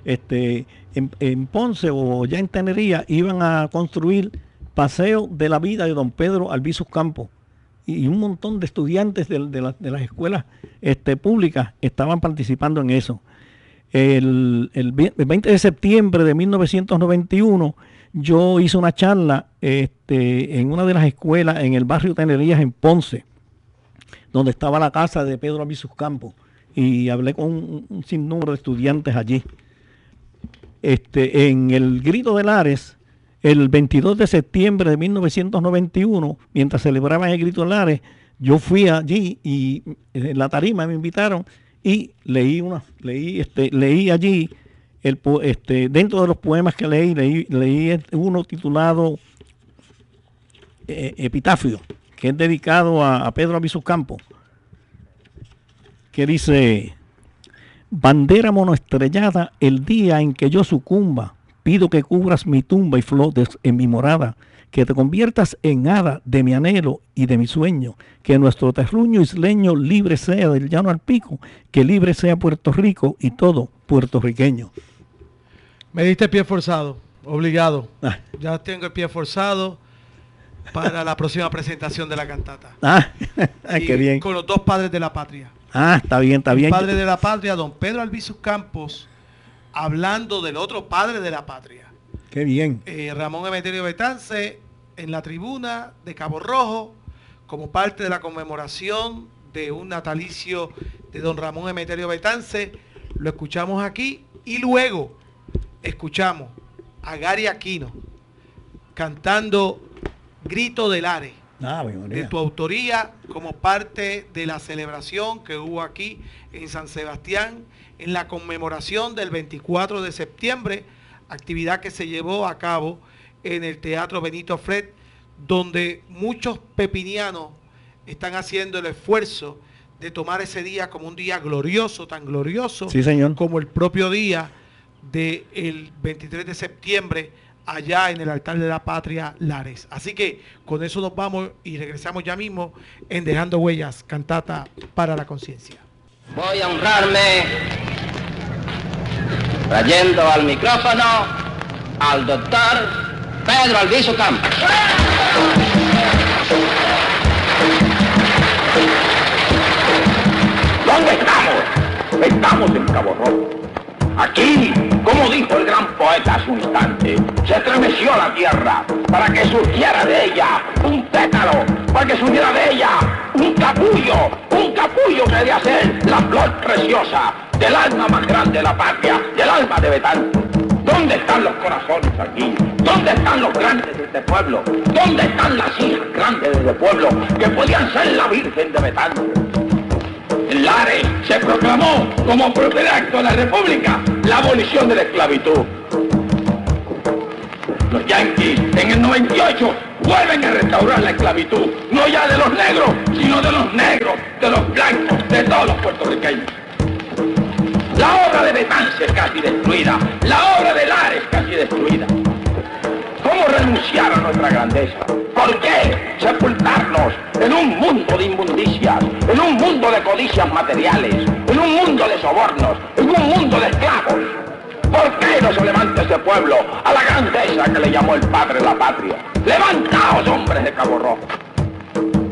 Este, en, en Ponce o ya en Tenería iban a construir paseo de la vida de don Pedro Albizus Campos y un montón de estudiantes de, de la- de las escuelas este, públicas estaban participando en eso. El, el vi- el 20 de septiembre de 1991 yo hice una charla este, en una de las escuelas en el barrio Tenerías en Ponce, donde estaba la casa de Pedro Albizus Campos y hablé con un, un sinnúmero de estudiantes allí. Este, en el Grito de Lares, el 22 de septiembre de 1991, mientras celebraban el Grito Lares, yo fui allí y en la tarima me invitaron y leí una, leí, este, leí allí el, este, dentro de los poemas que leí, leí, leí uno titulado eh, Epitafio, que es dedicado a, Pedro Avisos que dice, bandera monoestrellada, el día en que yo sucumba, pido que cubras mi tumba y flotes en mi morada, que te conviertas en hada de mi anhelo y de mi sueño, que nuestro terruño isleño libre sea del llano al pico, que libre sea Puerto Rico y todo puertorriqueño. Me diste pie forzado, obligado. Ah. Ya tengo el pie forzado para la próxima presentación de la cantata. Ah, Y qué bien. Con los dos padres de la patria. Ah, está bien, está bien. Padre de la patria, don Pedro Albizu Campos, hablando del otro padre de la patria. Qué bien. Eh, Ramón Emeterio Betance en la tribuna de Cabo Rojo como parte de la conmemoración de un natalicio de don Ramón Emeterio Betance. Lo escuchamos aquí y luego escuchamos a Gary Aquino cantando Grito del Are Ave de tu autoría como parte de la celebración que hubo aquí en San Sebastián en la conmemoración del 24 de septiembre, actividad que se llevó a cabo en el Teatro Benito Fred, donde muchos pepinianos están haciendo el esfuerzo de tomar ese día como un día glorioso, tan glorioso Sí, señor. como el propio día del 23 de septiembre allá en el altar de la patria Lares. Así que con eso nos vamos y regresamos ya mismo en Dejando Huellas, cantata para la conciencia. Voy a honrarme trayendo al micrófono al doctor Pedro Alviso Campos. ¿Dónde estamos? Estamos en Cabo Rojo. Aquí, como dijo el gran poeta hace un instante, se estremeció la tierra para que surgiera de ella un pétalo, para que surgiera de ella un capullo, un capullo que debía ser la flor preciosa del alma más grande de la patria, del alma de Betán. ¿Dónde están los corazones aquí? ¿Dónde están los grandes de este pueblo? ¿Dónde están las hijas grandes de este pueblo que podían ser la Virgen de Betán? Lares se proclamó como primer acto de la República la abolición de la esclavitud. Los yanquis en el 98 vuelven a restaurar la esclavitud, no ya de los negros, sino de los negros, de los blancos, de todos los puertorriqueños. La obra de Betance casi destruida, la obra de Lares casi destruida. ¿Cómo renunciar a nuestra grandeza? ¿Por qué sepultarnos en un mundo de inmundicias, en un mundo de codicias materiales, en un mundo de sobornos, en un mundo de esclavos? ¿Por qué no se levanta ese pueblo a la grandeza que le llamó el padre la patria? Levantaos, hombres de Cabo Rojo.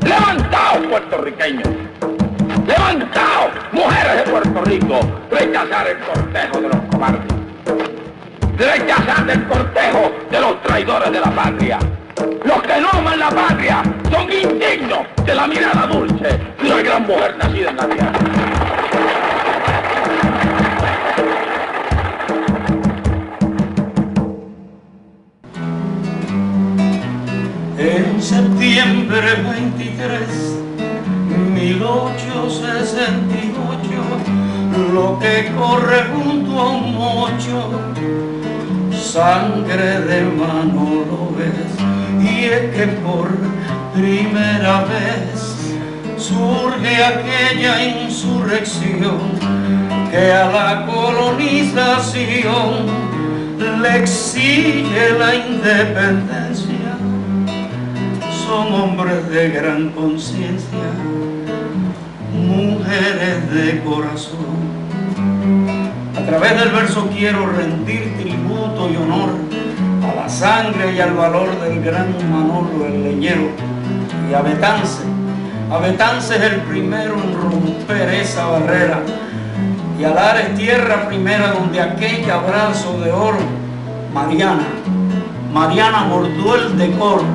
Levantaos, puertorriqueños. Levantaos, mujeres de Puerto Rico. Rechazar el cortejo de los cobardes rechazar el cortejo de los traidores de la patria. Los que no aman la patria son indignos de la mirada dulce de una gran mujer nacida en la tierra. En septiembre 23, 1868, lo que corre junto a un mocho, sangre de mano lo ves, y es que por primera vez surge aquella insurrección que a la colonización le exige la independencia son hombres de gran conciencia, mujeres de corazón. A través del verso quiero rendir sangre y al valor del gran Manolo el leñero y a Betance. A Betance es el primero en romper esa barrera y a Lares tierra primera donde aquel abrazo de oro, Mariana, Mariana mordió el decoro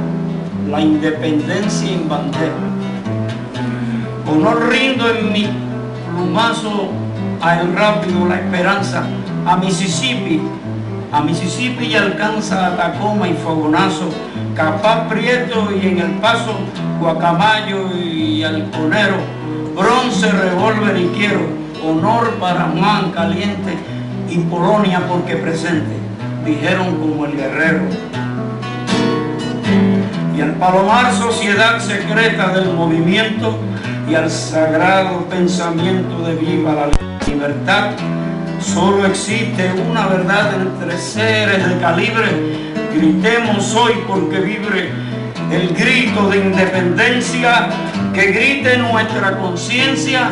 la independencia en bandera. Honor rindo en mi plumazo a el rápido la esperanza, a Mississippi, a Mississippi y alcanza a Tacoma y Fogonazo, Capaz Prieto y en el paso Guacamayo y Alconero, bronce, revólver y quiero, honor para Juan Caliente y Polonia porque presente, dijeron como el guerrero y al palomar sociedad secreta del movimiento y al sagrado pensamiento de viva la libertad. Solo existe una verdad entre seres de calibre. Gritemos hoy porque vibre el grito de independencia, que grite nuestra conciencia.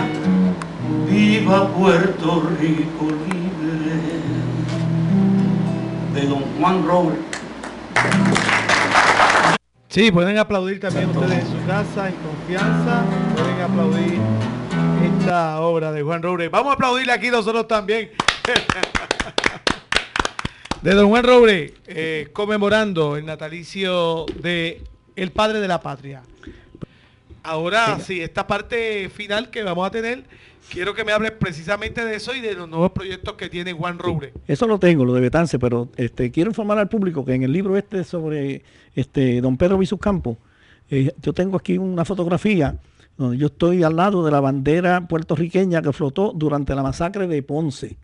Viva Puerto Rico libre. de don Juan Robles. Sí, pueden aplaudir también ustedes en su casa, en confianza. Pueden aplaudir esta obra de Juan Roure. Vamos a aplaudirle aquí nosotros también. De don Juan Roure, eh, conmemorando el natalicio de el padre de la patria. Ahora sí, esta parte final que vamos a tener, quiero que me hables precisamente de eso y de los nuevos proyectos que tiene Juan Roure. Eso lo tengo, lo de Betance, pero este, quiero informar al público que en el libro este sobre este don Pedro Visus Campo, eh, yo tengo aquí una fotografía donde yo estoy al lado de la bandera puertorriqueña que flotó durante la masacre de Ponce.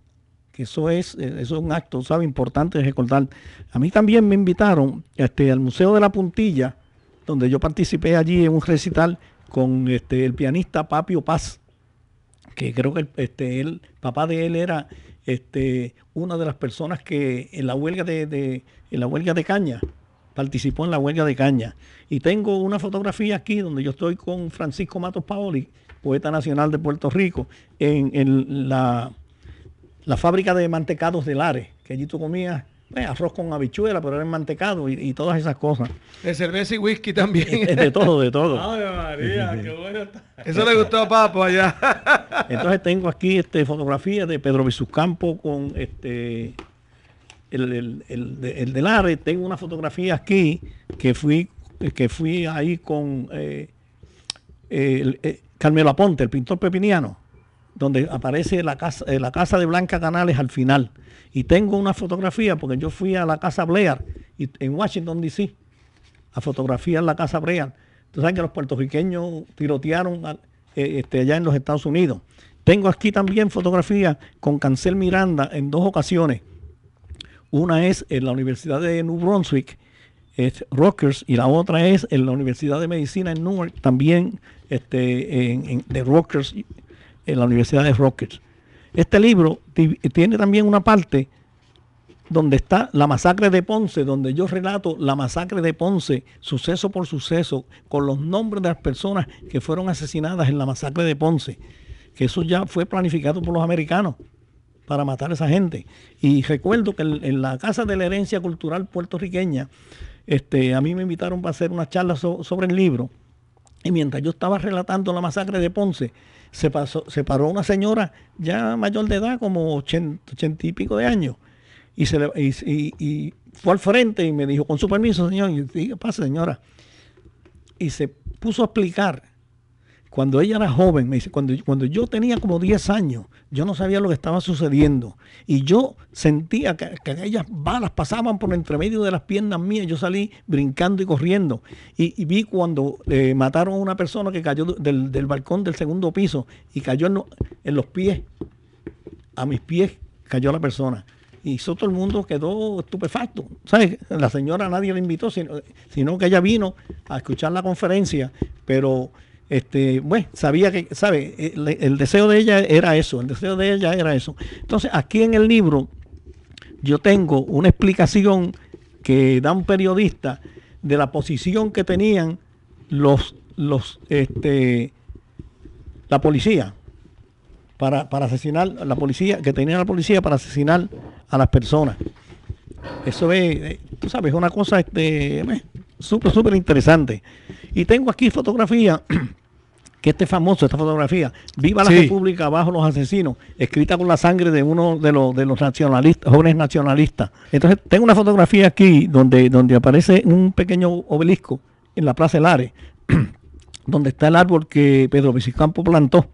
Que eso es, eh, eso es un acto, ¿sabe? Importante recordar. A mí también me invitaron este, al Museo de la Puntilla, donde yo participé allí en un recital con este, el pianista Papio Paz, que creo que el, este, papá de él era este, una de las personas que en la huelga de, de- en la huelga de caña participó en la huelga de caña. Y tengo una fotografía aquí donde yo estoy con Francisco Matos Paoli, poeta nacional de Puerto Rico, en, en la, la fábrica de mantecados de Lares, que allí tú comías eh, arroz con habichuela, pero era en mantecado y, y todas esas cosas. De cerveza y whisky también. De todo, de todo. Ay, María, qué bueno está. Eso le gustó a Papo allá. Entonces tengo aquí este fotografía de Pedro Visuscampo con este el, el, el de, el de Lares. Tengo una fotografía aquí que fui que fui ahí con eh, el- eh, Carmelo Aponte, el pintor pepiniano, donde aparece la casa, eh, la casa de Blanca Canales al final. Y tengo una fotografía porque yo fui a la casa Blair y, en Washington D.C. a fotografiar la casa Blair. Tú sabes que los puertorriqueños tirotearon eh, este, allá en los Estados Unidos. Tengo aquí también fotografías con Cancel Miranda en dos ocasiones. Una es en la Universidad de New Brunswick, es Rutgers, y la otra es en la Universidad de Medicina en Newark, también este, en, en- de Rutgers, en la Universidad de Rutgers. Este libro ti- tiene también una parte donde está la masacre de Ponce, donde yo relato la masacre de Ponce, suceso por suceso, con los nombres de las personas que fueron asesinadas en la masacre de Ponce, que eso ya fue planificado por los americanos para matar a esa gente. Y recuerdo que en, la Casa de la Herencia Cultural puertorriqueña, este, a mí me invitaron para hacer una charla so- sobre el libro. Y mientras yo estaba relatando la masacre de Ponce, se, pasó, se paró una señora ya mayor de edad, como 80, 80 y pico de años, y, se le- y, y- fue al frente y me dijo, con su permiso, señor, y dije, ¿qué pasa, señora? Y se puso a explicar, cuando ella era joven, me dice, cuando, cuando yo tenía como 10 años, yo no sabía lo que estaba sucediendo. Y yo sentía que, que aquellas balas pasaban por entre medio de las piernas mías. Yo salí brincando y corriendo. Y, vi cuando eh, mataron a una persona que cayó del, del balcón del segundo piso y cayó en, lo- en los pies. A mis pies cayó la persona. Y todo el mundo quedó estupefacto. ¿Sabes? La señora nadie la invitó, sino, sino que ella vino a escuchar la conferencia, pero este, bueno, sabía que, ¿sabe? El, el deseo de ella era eso, el deseo de ella era eso. Entonces, aquí en el libro yo tengo una explicación que da un periodista de la posición que tenían los, los, este, la policía para, para asesinar la policía, que tenía la policía para asesinar a las personas. Eso es, eh, tú sabes, una cosa este, súper, súper interesante. Y tengo aquí fotografía, que este famoso, esta fotografía, Viva la Sí. República bajo los asesinos, escrita con la sangre de uno de los, de los nacionalistas, jóvenes nacionalistas. Entonces, tengo una fotografía aquí donde, donde aparece un pequeño obelisco en la Plaza Lares, donde está el árbol que Pedro Vicicampo plantó.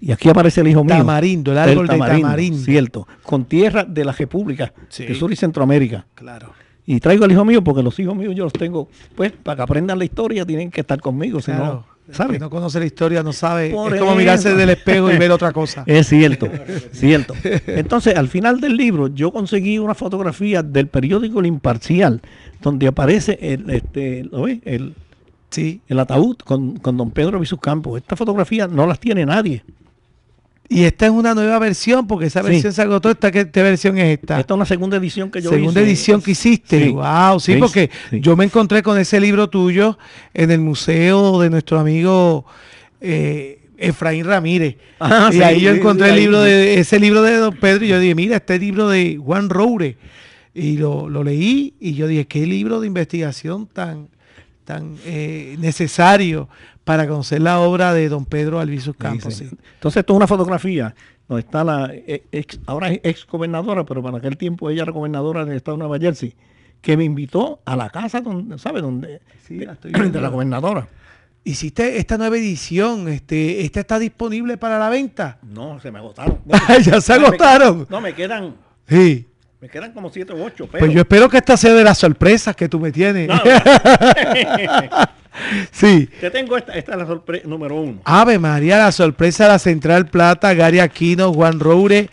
Y aquí aparece el hijo mío. Tamarindo, el árbol de tamarindo. Cierto. Con tierra de la República Sí. de Sur y Centroamérica. Claro. Y traigo al hijo mío porque los hijos míos yo los tengo, pues, para que aprendan la historia tienen que estar conmigo, si no, ¿sabes? que no conoce la historia, no sabe. Por es como mirarse del espejo y ver otra cosa. Es cierto, cierto. Entonces, al final del libro, yo conseguí una fotografía del periódico El Imparcial, donde aparece el, este, ¿lo ves? El, sí. el ataúd con, con don Pedro Campos. Esta fotografía no las tiene nadie. Y esta es una nueva versión, porque esa Sí. versión se agotó. ¿Esta, ¿Qué qué versión es esta? Esta es una segunda edición que yo Segunda hice. edición que hiciste. Sí. Wow, sí, Sí, porque sí. yo me encontré con ese libro tuyo en el museo de nuestro amigo eh, Efraín Ramírez. Ah, y sí, ahí yo sí, encontré sí, el libro sí. de ese libro de Don Pedro y yo dije, mira, este libro de Juan Roure. y lo, lo leí y yo dije, qué libro de investigación tan, tan eh, necesario para conocer la obra de don Pedro Albizu Campos. Sí, sí. sí. Entonces, esto es una fotografía donde está la eh, ex- ahora es ex gobernadora, pero para aquel tiempo ella era gobernadora del estado de Nueva Jersey, que me invitó a la casa donde, ¿sabe? Donde, Sí, la estoy de, la gobernadora. Hiciste esta nueva edición, este, esta está disponible para la venta. No, se me agotaron. ya se No, me- agotaron. No, me quedan, Sí. me quedan como siete u ocho, pero Pues yo espero que esta sea de las sorpresas que tú me tienes. No. sí. te tengo esta, esta es la sorpresa número uno. Ave María, la sorpresa de la Central Plata, Gary Aquino, Juan Roure,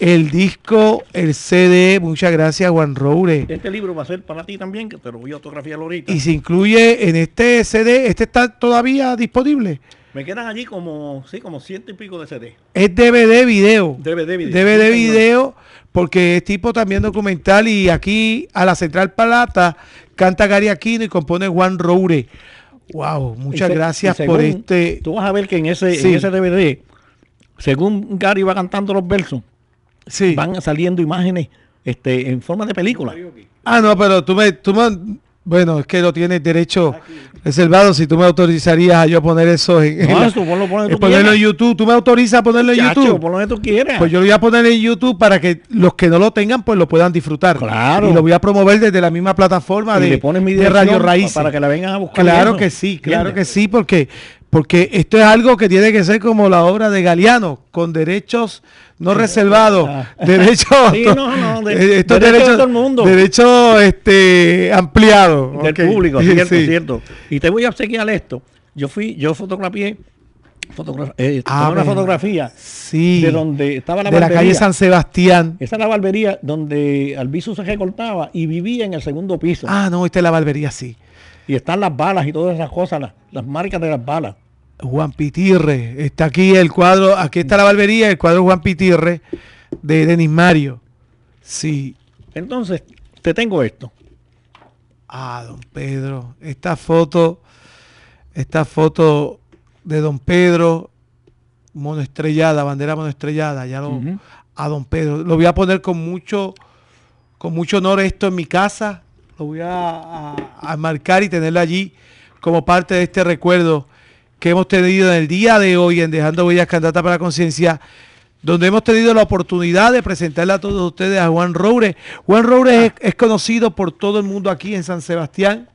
el disco, el CD, muchas gracias Juan Roure. Este libro va a ser para ti también, que te lo voy a autografiar ahorita. Y se incluye en este CD, este está todavía disponible. Me quedan allí como, sí, como ciento y pico de CD. Es DVD video. DVD video. DVD video, porque es tipo también documental y aquí a la Central Plata canta Gary Aquino y compone Juan Roure. Wow, muchas se- gracias por este. Tú vas a ver que en ese, Sí. en ese DVD, según Gary va cantando los versos, Sí. van saliendo imágenes este, en forma de película. Ah, no, pero tú me, tú me, bueno, es que lo tienes derecho reservado. Si tú me autorizarías a yo poner eso en, en No, la- eso ponlo, ponlo en tú ponerlo en. YouTube. ¿Tú me autorizas a ponerlo en Chacho, YouTube? por lo que tú quieras. Pues yo lo voy a poner en YouTube para que los que no lo tengan, pues lo puedan disfrutar. Claro. Y lo voy a promover desde la misma plataforma Y de, le pones mi de dirección Radio Raíces. para que la vengan a buscar. Claro que sí, claro ¿Entiendes? que sí, porque, porque esto es algo que tiene que ser como la obra de Galeano, con derechos no reservados, derechos, Sí, no, no, de- eh, estos derechos de derechos, todo el mundo. derechos este, ampliados. Del público, cierto, Sí. cierto. Y te voy a obsequiar esto. Yo fui, yo fotografié, fotogra- eh, Ah, una fotografía Sí, de donde estaba la de la calle San Sebastián. Esa es la barbería donde Albizu se recortaba y vivía en el segundo piso. Ah, no, esta es la barbería, sí. Y están las balas y todas esas cosas, las, las marcas de las balas. Juan Pitirre, está aquí el cuadro, aquí está la barbería, el cuadro Juan Pitirre de Denis Mario. Sí. Entonces, te tengo esto. Ah, don Pedro, esta foto, esta foto de don Pedro, monoestrellada, bandera monoestrellada, ya lo, a don Pedro. Lo voy a poner con mucho, con mucho honor esto en mi casa. Voy a, marcar y tenerlo allí como parte de este recuerdo que hemos tenido en el día de hoy en Dejando Huellas Candidata para la Conciencia, donde hemos tenido la oportunidad de presentarle a todos ustedes a Juan Roure. Juan Roure es, es conocido por todo el mundo aquí en San Sebastián.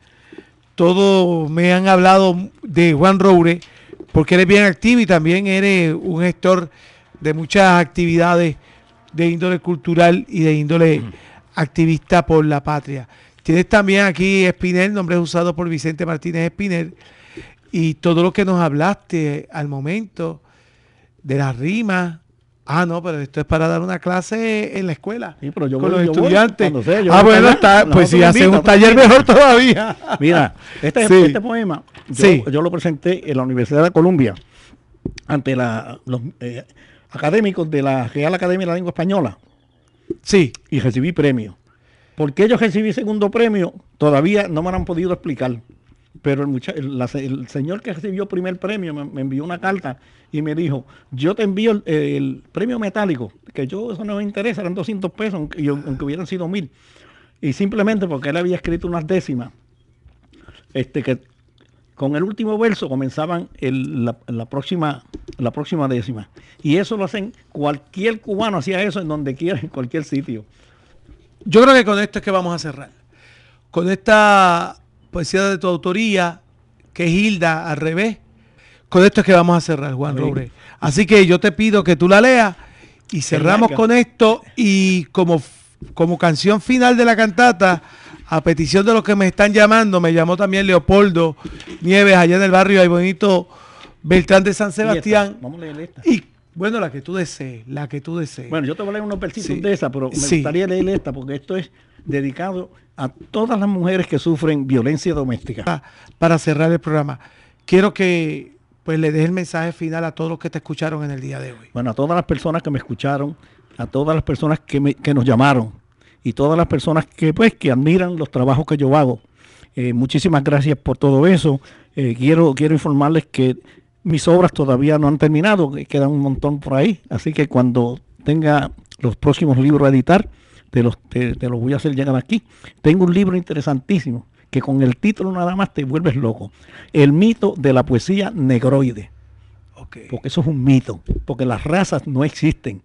Todos me han hablado de Juan Roure porque eres bien activo y también eres un gestor de muchas actividades de índole cultural y de índole activista por la patria. Tienes también aquí Espinel, nombre usado por Vicente Martínez Espinel, y todo lo que nos hablaste al momento de las rimas. Ah, no, pero esto es para dar una clase en la escuela Sí, pero yo con voy- los yo estudiantes. yo ah, bueno, está, pues si haces un taller mejor todavía. Mira, este, Sí. este poema yo, Sí. yo lo presenté en la Universidad de Columbia ante la- los eh, académicos de la Real Academia de la Lengua Española Sí, y recibí premio. ¿Por qué yo recibí segundo premio? Todavía no me lo han podido explicar. Pero el, señor que recibió primer premio me, envió una carta y me dijo, yo te envío el, premio metálico, que yo eso no me interesa, eran 200 pesos, aunque, aunque hubieran sido mil. Y simplemente porque él había escrito unas décimas, este que con el último verso comenzaban la próxima la próxima décima. Y eso lo hacen, cualquier cubano hacía eso en donde quiera, en cualquier sitio. Yo creo que con esto es que vamos a cerrar. Con esta poesía de tu autoría, que es Hilda al revés, con esto es que vamos a cerrar, Juan. Robre. Así que yo te pido que tú la leas y cerramos con esto y como, como canción final de la cantata, a petición de los que me están llamando, me llamó también Leopoldo Nieves allá en el barrio Ay Bonito Beltrán de San Y esta, Sebastián. Vamos a leer esta. Y bueno, la que tú desees, la que tú desees. Bueno, yo te voy a leer unos Sí. de esa, pero me Sí. gustaría leer esta porque esto es dedicado a todas las mujeres que sufren violencia doméstica. pa- para cerrar el programa. Quiero que pues le des el mensaje final a todos los que te escucharon en el día de hoy. Bueno, a todas las personas que me escucharon, a todas las personas que, me- que nos llamaron y todas las personas que pues que admiran los trabajos que yo hago. Eh, muchísimas gracias por todo eso. Eh, quiero, quiero informarles que mis obras todavía no han terminado, que quedan un montón por ahí. Así que cuando tenga los próximos libros a editar, te los, te, te los voy a hacer llegar aquí. Tengo un libro interesantísimo que con el título nada más te vuelves loco. El mito de la poesía negroide. Porque eso es un mito, porque las razas no existen.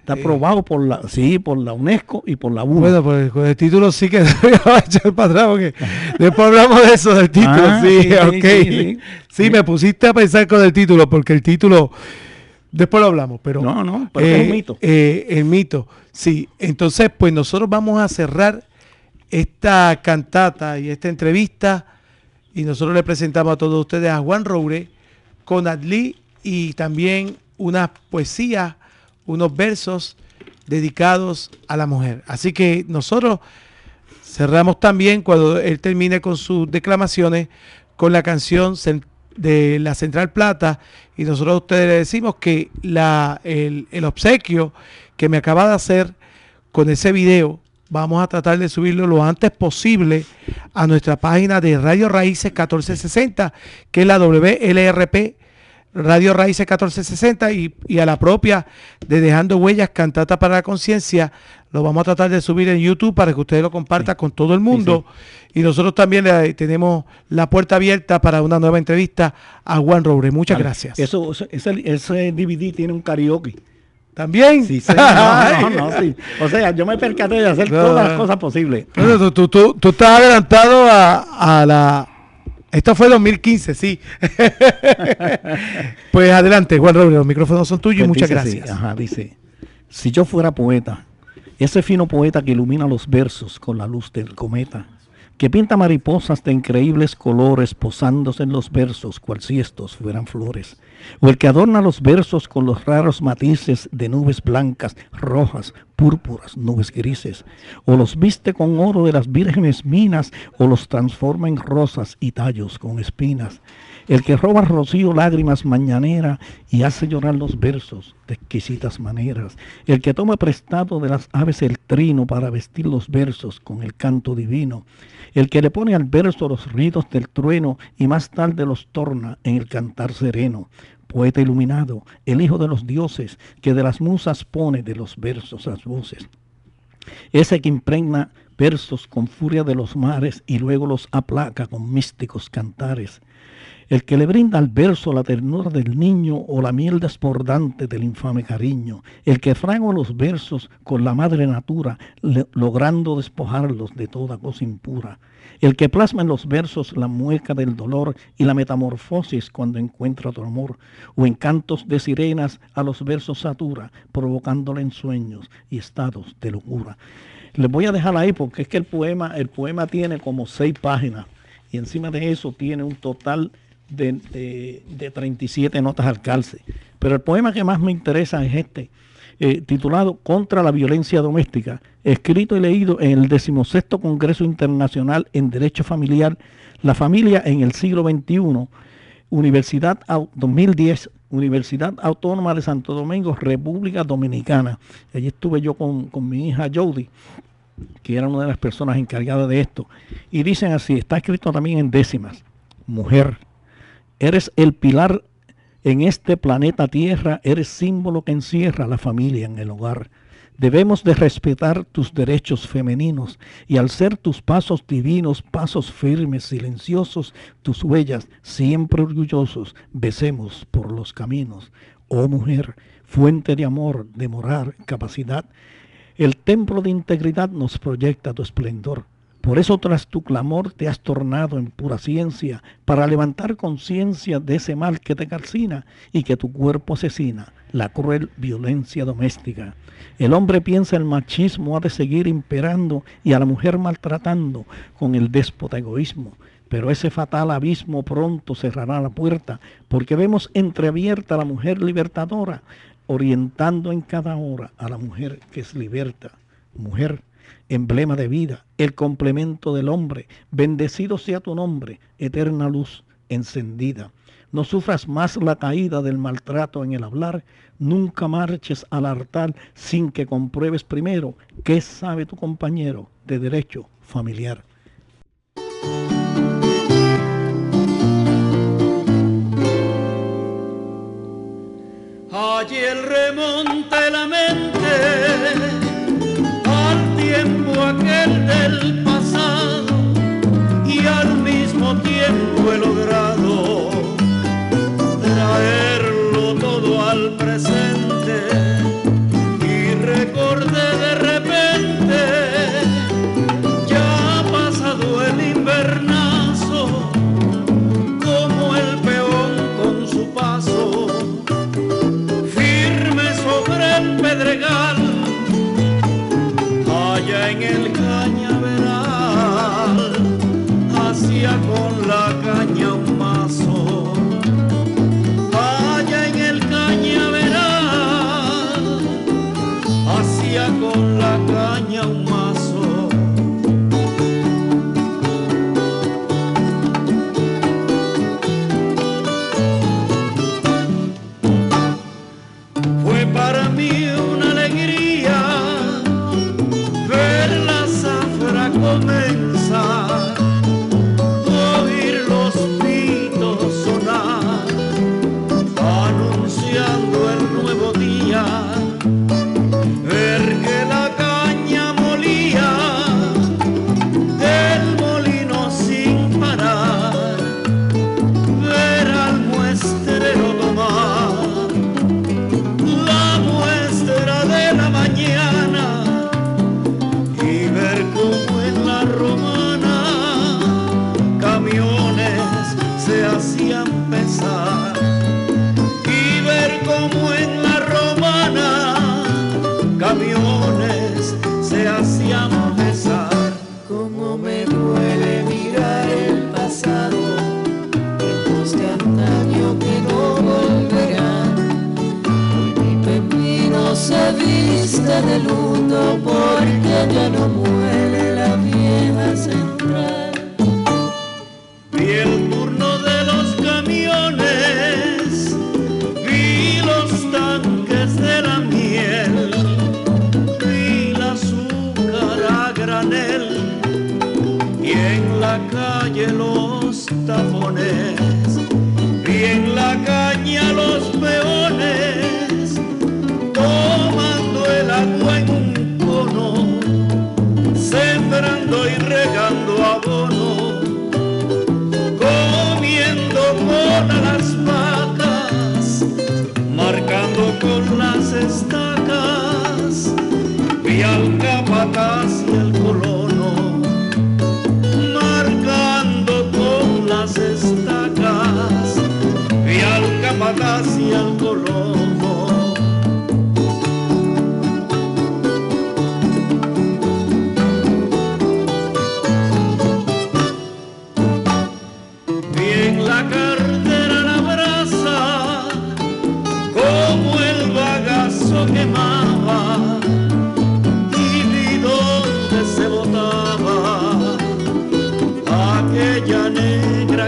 Está Eh. aprobado por la, sí, por la UNESCO y por la UNO. Bueno, pues con el título sí que voy a echar para atrás porque después hablamos de eso, del título. Ah, sí, sí, sí, ok. sí, Sí, sí. me pusiste a pensar con el título porque el título, después lo hablamos, pero... No, no, pero es un mito. eh, el mito, sí. Entonces, pues nosotros vamos a cerrar esta cantata y esta entrevista y nosotros le presentamos a todos ustedes a Juan Roure con Adli y también una poesía, unos versos dedicados a la mujer. Así que nosotros cerramos también cuando él termine con sus declamaciones con la canción de la Central Plata y nosotros a ustedes le decimos que la, el, el obsequio que me acaba de hacer con ese video vamos a tratar de subirlo lo antes posible a nuestra página de Radio Raíces 1460 que es la WLRP Radio Raíces 1460 y, y a la propia de Dejando Huellas, Cantata para la Conciencia. Lo vamos a tratar de subir en YouTube para que ustedes lo compartan con todo el mundo. Y nosotros también le tenemos la puerta abierta para una nueva entrevista a Juan Robre. Muchas Vale. gracias. Eso, ese, ese DVD tiene un karaoke. ¿También? Sí, sí, no, no, no, sí. O sea, yo me percaté de hacer todas las cosas posibles. Bueno, tú, tú, tú, tú estás adelantado a, a la... Esto fue 2015, sí. pues adelante, Juan Robre, los micrófonos son tuyos y Pues muchas gracias. ajá, dice, si yo fuera poeta, ese fino poeta que ilumina los versos con la luz del cometa, que pinta mariposas de increíbles colores posándose en los versos cual si estos fueran flores, o el que adorna los versos con los raros matices de nubes blancas, rojas, púrpuras, nubes grises, o los viste con oro de las vírgenes minas, o los transforma en rosas y tallos con espinas, el que roba rocío lágrimas mañanera y hace llorar los versos de exquisitas maneras, el que toma prestado de las aves el trino para vestir los versos con el canto divino, el que le pone al verso los ritos del trueno y más tarde los torna en el cantar sereno, poeta iluminado, el hijo de los dioses, que de las musas pone de los versos las voces. Ese que impregna versos con furia de los mares y luego los aplaca con místicos cantares, el que le brinda al verso la ternura del niño o la miel desbordante del infame cariño, el que fragua los versos con la madre natura, logrando despojarlos de toda cosa impura, el que plasma en los versos la mueca del dolor y la metamorfosis cuando encuentra otro amor, o en cantos de sirenas a los versos satura, provocándole en sueños y estados de locura. Les voy a dejar ahí porque es que el poema, el poema tiene como seis páginas y encima de eso tiene un total de, de- de 37 notas al calce. Pero el poema que más me interesa es este, eh, titulado Contra la violencia doméstica, escrito y leído en el 16 Congreso Internacional en Derecho Familiar, La Familia en el siglo XXI, Universidad Au- 2010, Universidad Autónoma de Santo Domingo, República Dominicana. Allí estuve yo con, con mi hija Jody, que era una de las personas encargadas de esto. Y dicen así, está escrito también en décimas, mujer, eres el pilar en este planeta Tierra, eres símbolo que encierra la familia en el hogar. Debemos de respetar tus derechos femeninos y al ser tus pasos divinos, pasos firmes, silenciosos, tus huellas, siempre orgullosos, besemos por los caminos. Oh mujer, fuente de amor, de morar, capacidad, el templo de integridad nos proyecta tu esplendor. Por eso tras tu clamor te has tornado en pura ciencia, para levantar conciencia de ese mal que te calcina y que tu cuerpo asesina, la cruel violencia doméstica. El hombre piensa el machismo ha de seguir imperando y a la mujer maltratando con el déspota egoísmo. Pero ese fatal abismo pronto cerrará la puerta, porque vemos entreabierta a la mujer libertadora, orientando en cada hora a la mujer que es liberta. Mujer, emblema de vida, el complemento del hombre, bendecido sea tu nombre, eterna luz encendida. No sufras más la caída del maltrato en el hablar, nunca marches al altar sin que compruebes primero qué sabe tu compañero de derecho familiar. Allí el gusta poner.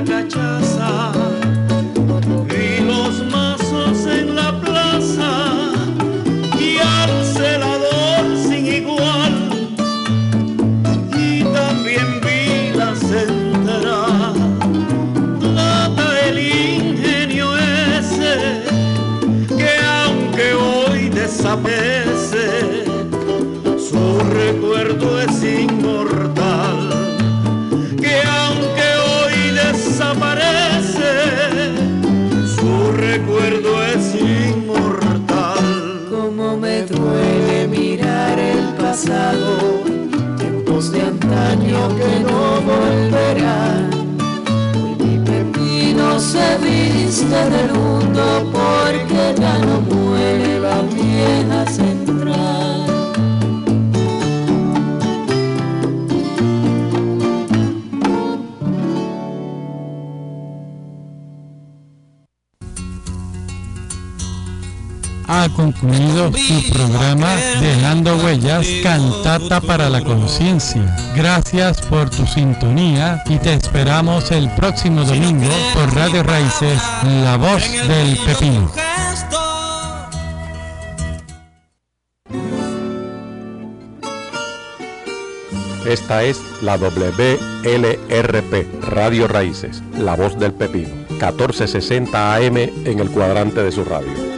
cachaça. conquista del mundo porque unido su programa Dejando Huellas Cantata para la Conciencia. Gracias por tu sintonía y te esperamos el próximo domingo por Radio Raíces, la voz del pepino. Esta es la WLRP, Radio Raíces, la voz del pepino, 1460 AM en el cuadrante de su radio.